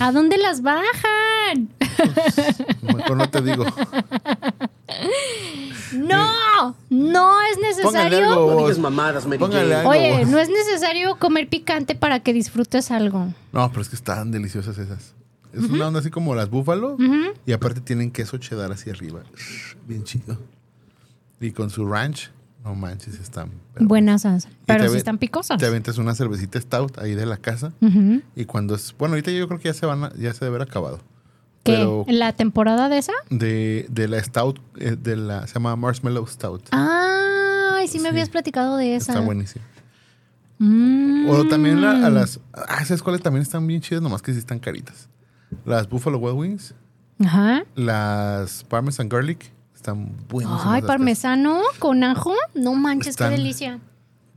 ¿A dónde las bajan? mejor no te digo. No, no es Póngale necesario. algo, No mamadas, Mary Jane. Oye, no es necesario comer picante para que disfrutes algo. No, pero es que están deliciosas esas. Es una onda así como las búfalo y aparte tienen queso cheddar hacia arriba. Bien chido. Y con su ranch, no manches, están. pero- Buenas, pero sí ave- están picosas. Te aventas una cervecita stout ahí de la casa y cuando es, bueno, ahorita yo creo que ya se van a- ya se debe haber acabado. ¿Qué? Pero ¿La temporada de esa? de, de la stout eh, de la se llama marshmallow stout. Ay, sí me habías platicado de esa. Está buenísimo. Mm. O también la- a las. Ah, ¿sabes cuáles también están bien chidas? Nomás que sí están caritas. Las Buffalo Wild Wings, Ajá. las Parmesan Garlic, están buenas. Ay, parmesano con ajo. No manches, Están- qué delicia.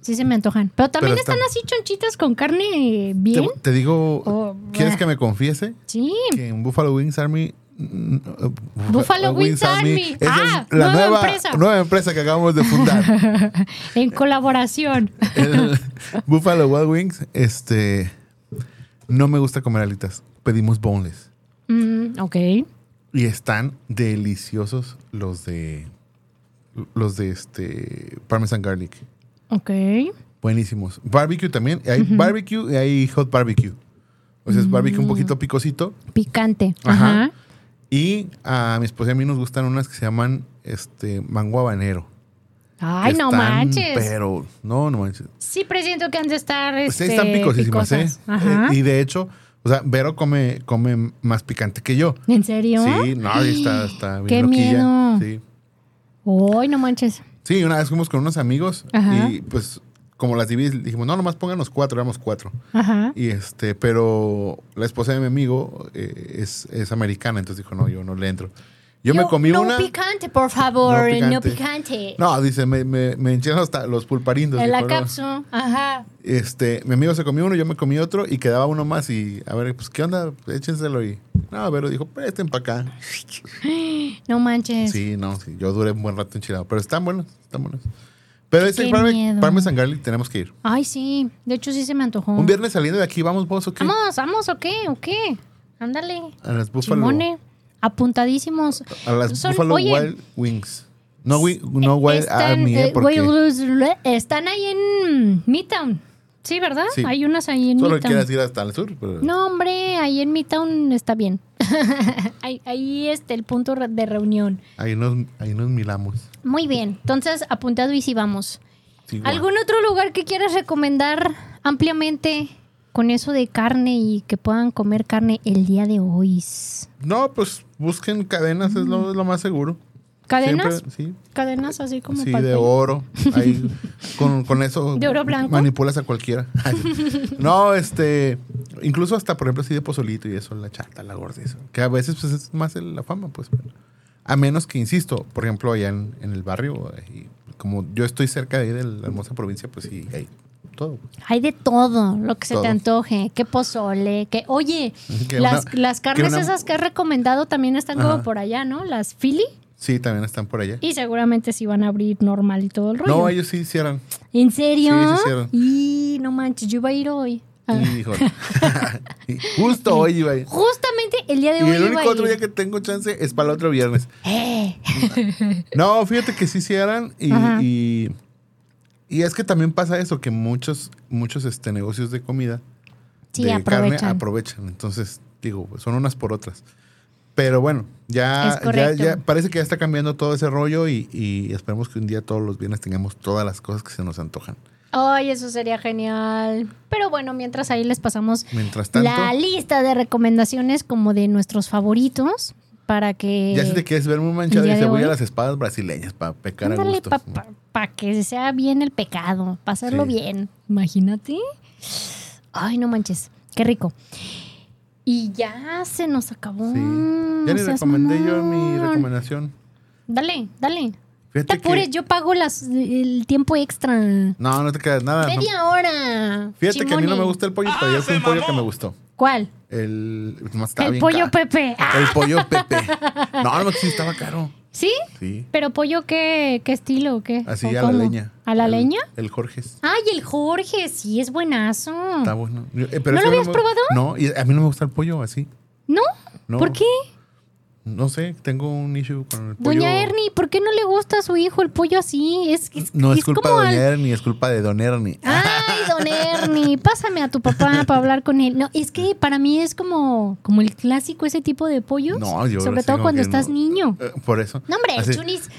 Sí se me antojan. Pero también Pero están así chonchitas con carne bien. Te, te digo, Oh, ¿quieres que me confiese? Sí. Que en Buffalo Wings Army. mm, uh, Buffalo Wings Army. Ah, la nueva nueva, empresa. nueva empresa que acabamos de fundar. En colaboración. el Buffalo Wild Wings, este. No me gusta comer alitas. Pedimos boneless. Mm, ok. Y están deliciosos los de. Los de este. Parmesan Garlic. Ok. Buenísimos. Barbecue también. Hay barbecue y hay hot barbecue. O sea, es barbecue un poquito picosito. Picante. Ajá. Ajá. Y a mi esposa y a mí nos gustan unas que se llaman este mango habanero. Ay, no Están, manches. Pero, no, no manches. Sí, presiento que han de estar. Pues sí, Este, están picosísimas, ¿eh? picosas. Ajá. Eh, Y de hecho, o sea, Vero come, come más picante que yo. ¿En serio? Sí, no, está, está bien Qué loquilla. miedo. Sí. Ay, no manches. Sí, una vez fuimos con unos amigos Ajá. y pues como las dividimos, dijimos, no, nomás pónganos cuatro, éramos cuatro. Ajá. Y este, pero la esposa de mi amigo eh, es, es americana, entonces dijo, no, yo no le entro. Yo, me comí no una. picante, por favor. No No picante. No, dice, me, me, me hasta los pulparindos. en la no. cápsula. Ajá. Este, mi amigo se comió uno, yo me comí otro y quedaba uno más y a ver, pues qué onda, échenselo y no, a ver, dijo, presten para acá. No manches. Sí, no, sí, yo duré un buen rato enchilado, pero están buenos, están buenos. Pero ese parme-. Parmesan Garlic tenemos que ir. Ay, sí. De hecho, sí se me antojó. Un viernes saliendo de aquí, vamos vos o qué? Vamos, vamos, ¿o qué? ¿O qué? Ándale. A las Buffalo, Chimone. Apuntadísimos. a las Son- Buffalo oye, Wild Wings. No, wi- no Wild están, Army, ¿eh? eh, Porque están ahí en Midtown. Sí, ¿verdad? Sí. Hay unas ahí en solo Midtown. quieras ir hasta el sur. Pero... No, hombre, ahí en Midtown está bien. ahí, ahí está el punto de reunión. Ahí nos, ahí nos milamos. Muy bien. Entonces, apuntado y si vamos. Sí. ¿Algún otro lugar que quieras recomendar ampliamente con eso de carne y que puedan comer carne el día de hoy? No, pues busquen cadenas, es lo, es lo más seguro. ¿Cadenas? Siempre, sí, Cadenas así como sí, de oro. Ahí, con, con eso ¿De oro blanco? manipulas a cualquiera. no, este, incluso hasta, por ejemplo, así de pozolito y eso, la chata, la gorda, eso. Que a veces pues, es más la fama, pues. A menos que, insisto, por ejemplo, allá en, en el barrio, y como yo estoy cerca de ahí de la hermosa provincia, pues sí, hay todo. Hay de todo, lo que se te antoje. Que pozole, que... Oye, Que las, una- las carnes que una- esas que has recomendado también están como por allá, ¿no? Las Philly. Sí, también están por allá. Y seguramente sí van a abrir normal y todo el rollo. No, ellos sí hicieran. ¿En serio? Sí, sí hicieron. Y no manches, yo iba a ir hoy. Ah. Híjole. Justo hoy iba a ir. Justamente el día de Y hoy el iba único otro día que tengo chance es para el otro viernes. Eh. No, fíjate que sí hicieran y. y, es que también pasa eso, que muchos, muchos este, negocios de comida, Sí, de carne, aprovechan. aprovechan. Entonces, digo, son unas por otras. Pero bueno, ya, ya, parece que ya está cambiando todo ese rollo y, y esperemos que un día todos los viernes tengamos todas las cosas que se nos antojan. Ay, eso sería genial. Pero bueno, mientras ahí les pasamos Mientras tanto, la lista de recomendaciones como de nuestros favoritos para que... ya si te quieres ver muy manchado de de cebolla hoy. las espadas brasileñas para pecar a gusto. para que sea bien el pecado, para hacerlo Sí. bien. Imagínate. Ay, no manches, qué rico. Y ya se nos acabó. Sí. Ya seas recomendé yo mi recomendación. Dale, dale. No Fíjate te apures, que- yo pago las, el tiempo extra. No, no te quedas nada. no. Media hora. Fíjate que a mí no me gusta el pollo, pero ya fue un pollo que me gustó. ¿Cuál? El, el bien pollo caro. Pepe. Ah, El pollo Pepe. No, no, sí estaba caro. ¿Sí? Sí. ¿Pero pollo qué, qué estilo o qué? Así ¿O a la leña. ¿A la El- leña? El Jorge's. Ay, el Jorge, sí, es buenazo. Está bueno. Yo- eh, ¿No lo habías me- probado? No, y a mí no me gusta el pollo así. ¿No? No. ¿Por qué? No sé, tengo un issue con el pollo. Doña Ernie, ¿por qué no le gusta a su hijo el pollo así? Es, es, No es, es culpa como de Doña al- Ernie, es culpa de Don Ernie. Ay, don Ernie, pásame a tu papá para hablar con él. No, es que para mí es como, como el clásico ese tipo de pollos. No, yo Sobre todo cuando estás no. niño. Eh, Por eso. No, hombre, Así. el chunis.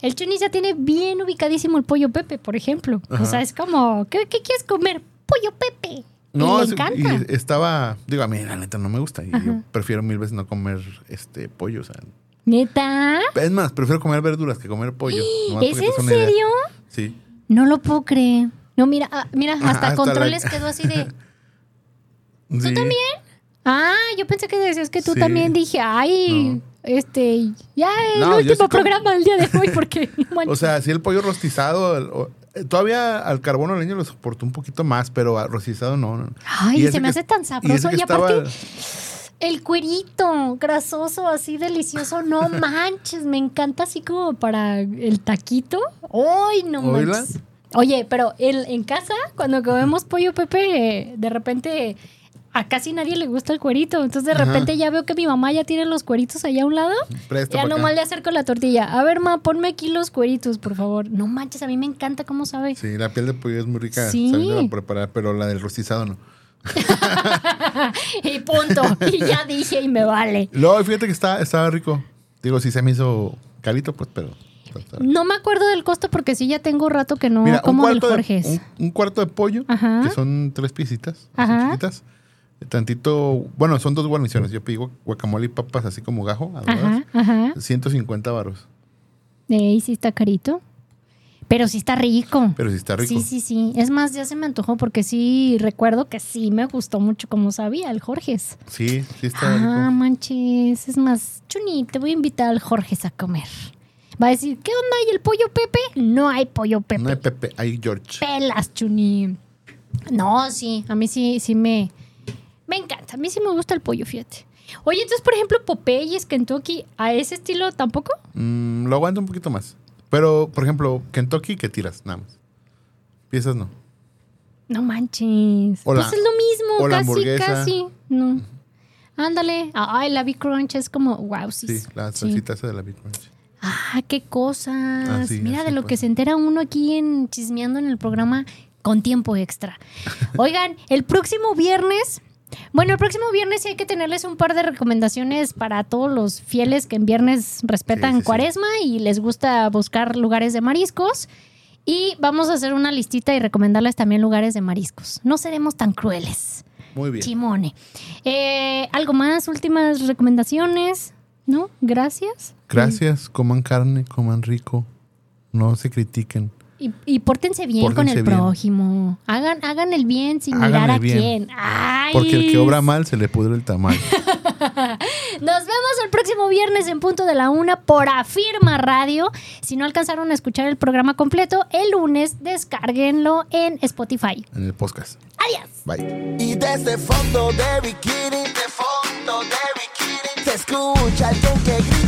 El chunis ya tiene bien ubicadísimo el pollo Pepe, por ejemplo. O sea, es como, ¿qué, qué quieres comer? Pollo Pepe. No, y es- le encanta. y estaba, digo, a mí la neta no me gusta. Y yo prefiero mil veces no comer este pollo. O sea, ¿Neta? es más, prefiero comer verduras que comer pollo. ¿Es en idea. serio? Sí. No lo puedo creer. No, mira, ah, mira, hasta hasta controles la- quedó así de. ¿Tú también? Ah, yo pensé que decías que tú Sí. también. Dije, ay, este, ya el No, último sí programa del día de hoy, porque. O sea, sí el pollo rostizado, todavía al carbono leño lo soportó un poquito más, pero al rostizado no. Ay, Y se me que- hace tan sabroso. Y, aparte, estaba- el cuerito grasoso, así delicioso. No manches, me encanta así como para el taquito. Ay, no Oíla. manches. Oye, pero el- en casa, cuando comemos pollo Pepe, eh, de repente a casi nadie le gusta el cuerito. Entonces de Ajá. repente ya veo que mi mamá ya tiene los cueritos allá a un lado. Presta ya pa' acá. nomás le acerco la tortilla. A ver, ma, ponme aquí los cueritos, por favor. No manches, a mí me encanta cómo sabe. Sí, la piel de pollo es muy rica Sí. preparar, pero la del rostizado no. y punto. Y ya dije y me vale. Luego, fíjate que está, estaba rico. Digo, sí se me hizo carito, pues, pero. No me acuerdo del costo porque sí ya tengo rato que no Mira, como del Jorges. un, un cuarto de pollo, Ajá. que son tres piecitas, Ajá. chiquitas. Tantito, bueno, son dos guarniciones. Yo pido guacamole y papas así como gajo. Ajá, ajá. 150 varos. Ey, sí está carito. Pero sí está rico. Pero sí está rico. Sí, sí, sí. Es más, ya se me antojó porque sí recuerdo que sí me gustó mucho como sabía el Jorges. Sí, sí está Ah, rico. manches. Es más, Chuni, te voy a invitar al Jorges a comer. Va a decir, ¿qué onda? ¿Y el pollo Pepe? No hay pollo Pepe. No hay Pepe, hay George. Pelas, Chuni. No, sí, a mí sí, sí me, me encanta. A mí sí me gusta el pollo, fíjate. Oye, entonces, por ejemplo, Popeyes, Kentucky, ¿a ese estilo tampoco? Mm, lo aguanto un poquito más. Pero, por ejemplo, Kentucky, ¿qué tiras? Nada más. Piezas no. No manches. O la- pues es lo mismo, casi, casi. No. Ándale. Ay, la Big Crunch es como, wow, sí. Sí, la sí. salsita esa de la Big Crunch. Ah, qué cosas. Mira de lo que se entera uno aquí en chismeando en el programa con tiempo extra. Oigan, el próximo viernes. Bueno, el próximo viernes sí hay que tenerles un par de recomendaciones para todos los fieles que en viernes respetan Sí, sí, sí. cuaresma y les gusta buscar lugares de mariscos. Y vamos a hacer una listita y recomendarles también lugares de mariscos. No seremos tan crueles. Muy bien. Chimone. Eh, ¿Algo más? ¿Últimas recomendaciones? ¿No? Gracias. Gracias, coman carne, coman rico. No se critiquen. Y, y pórtense bien con el bien. prójimo. Hagan, hagan el bien sin Hagan mirar a bien. quién. Ay. Porque el que obra mal se le pudre el tamal. Nos vemos el próximo viernes en punto de la una por Afirma Radio. Si no alcanzaron a escuchar el programa completo, el lunes descárguenlo en Spotify. en el podcast. Adiós. Bye. Y desde fondo de bikini, de fondo de bikini, se escucha alguien que grita.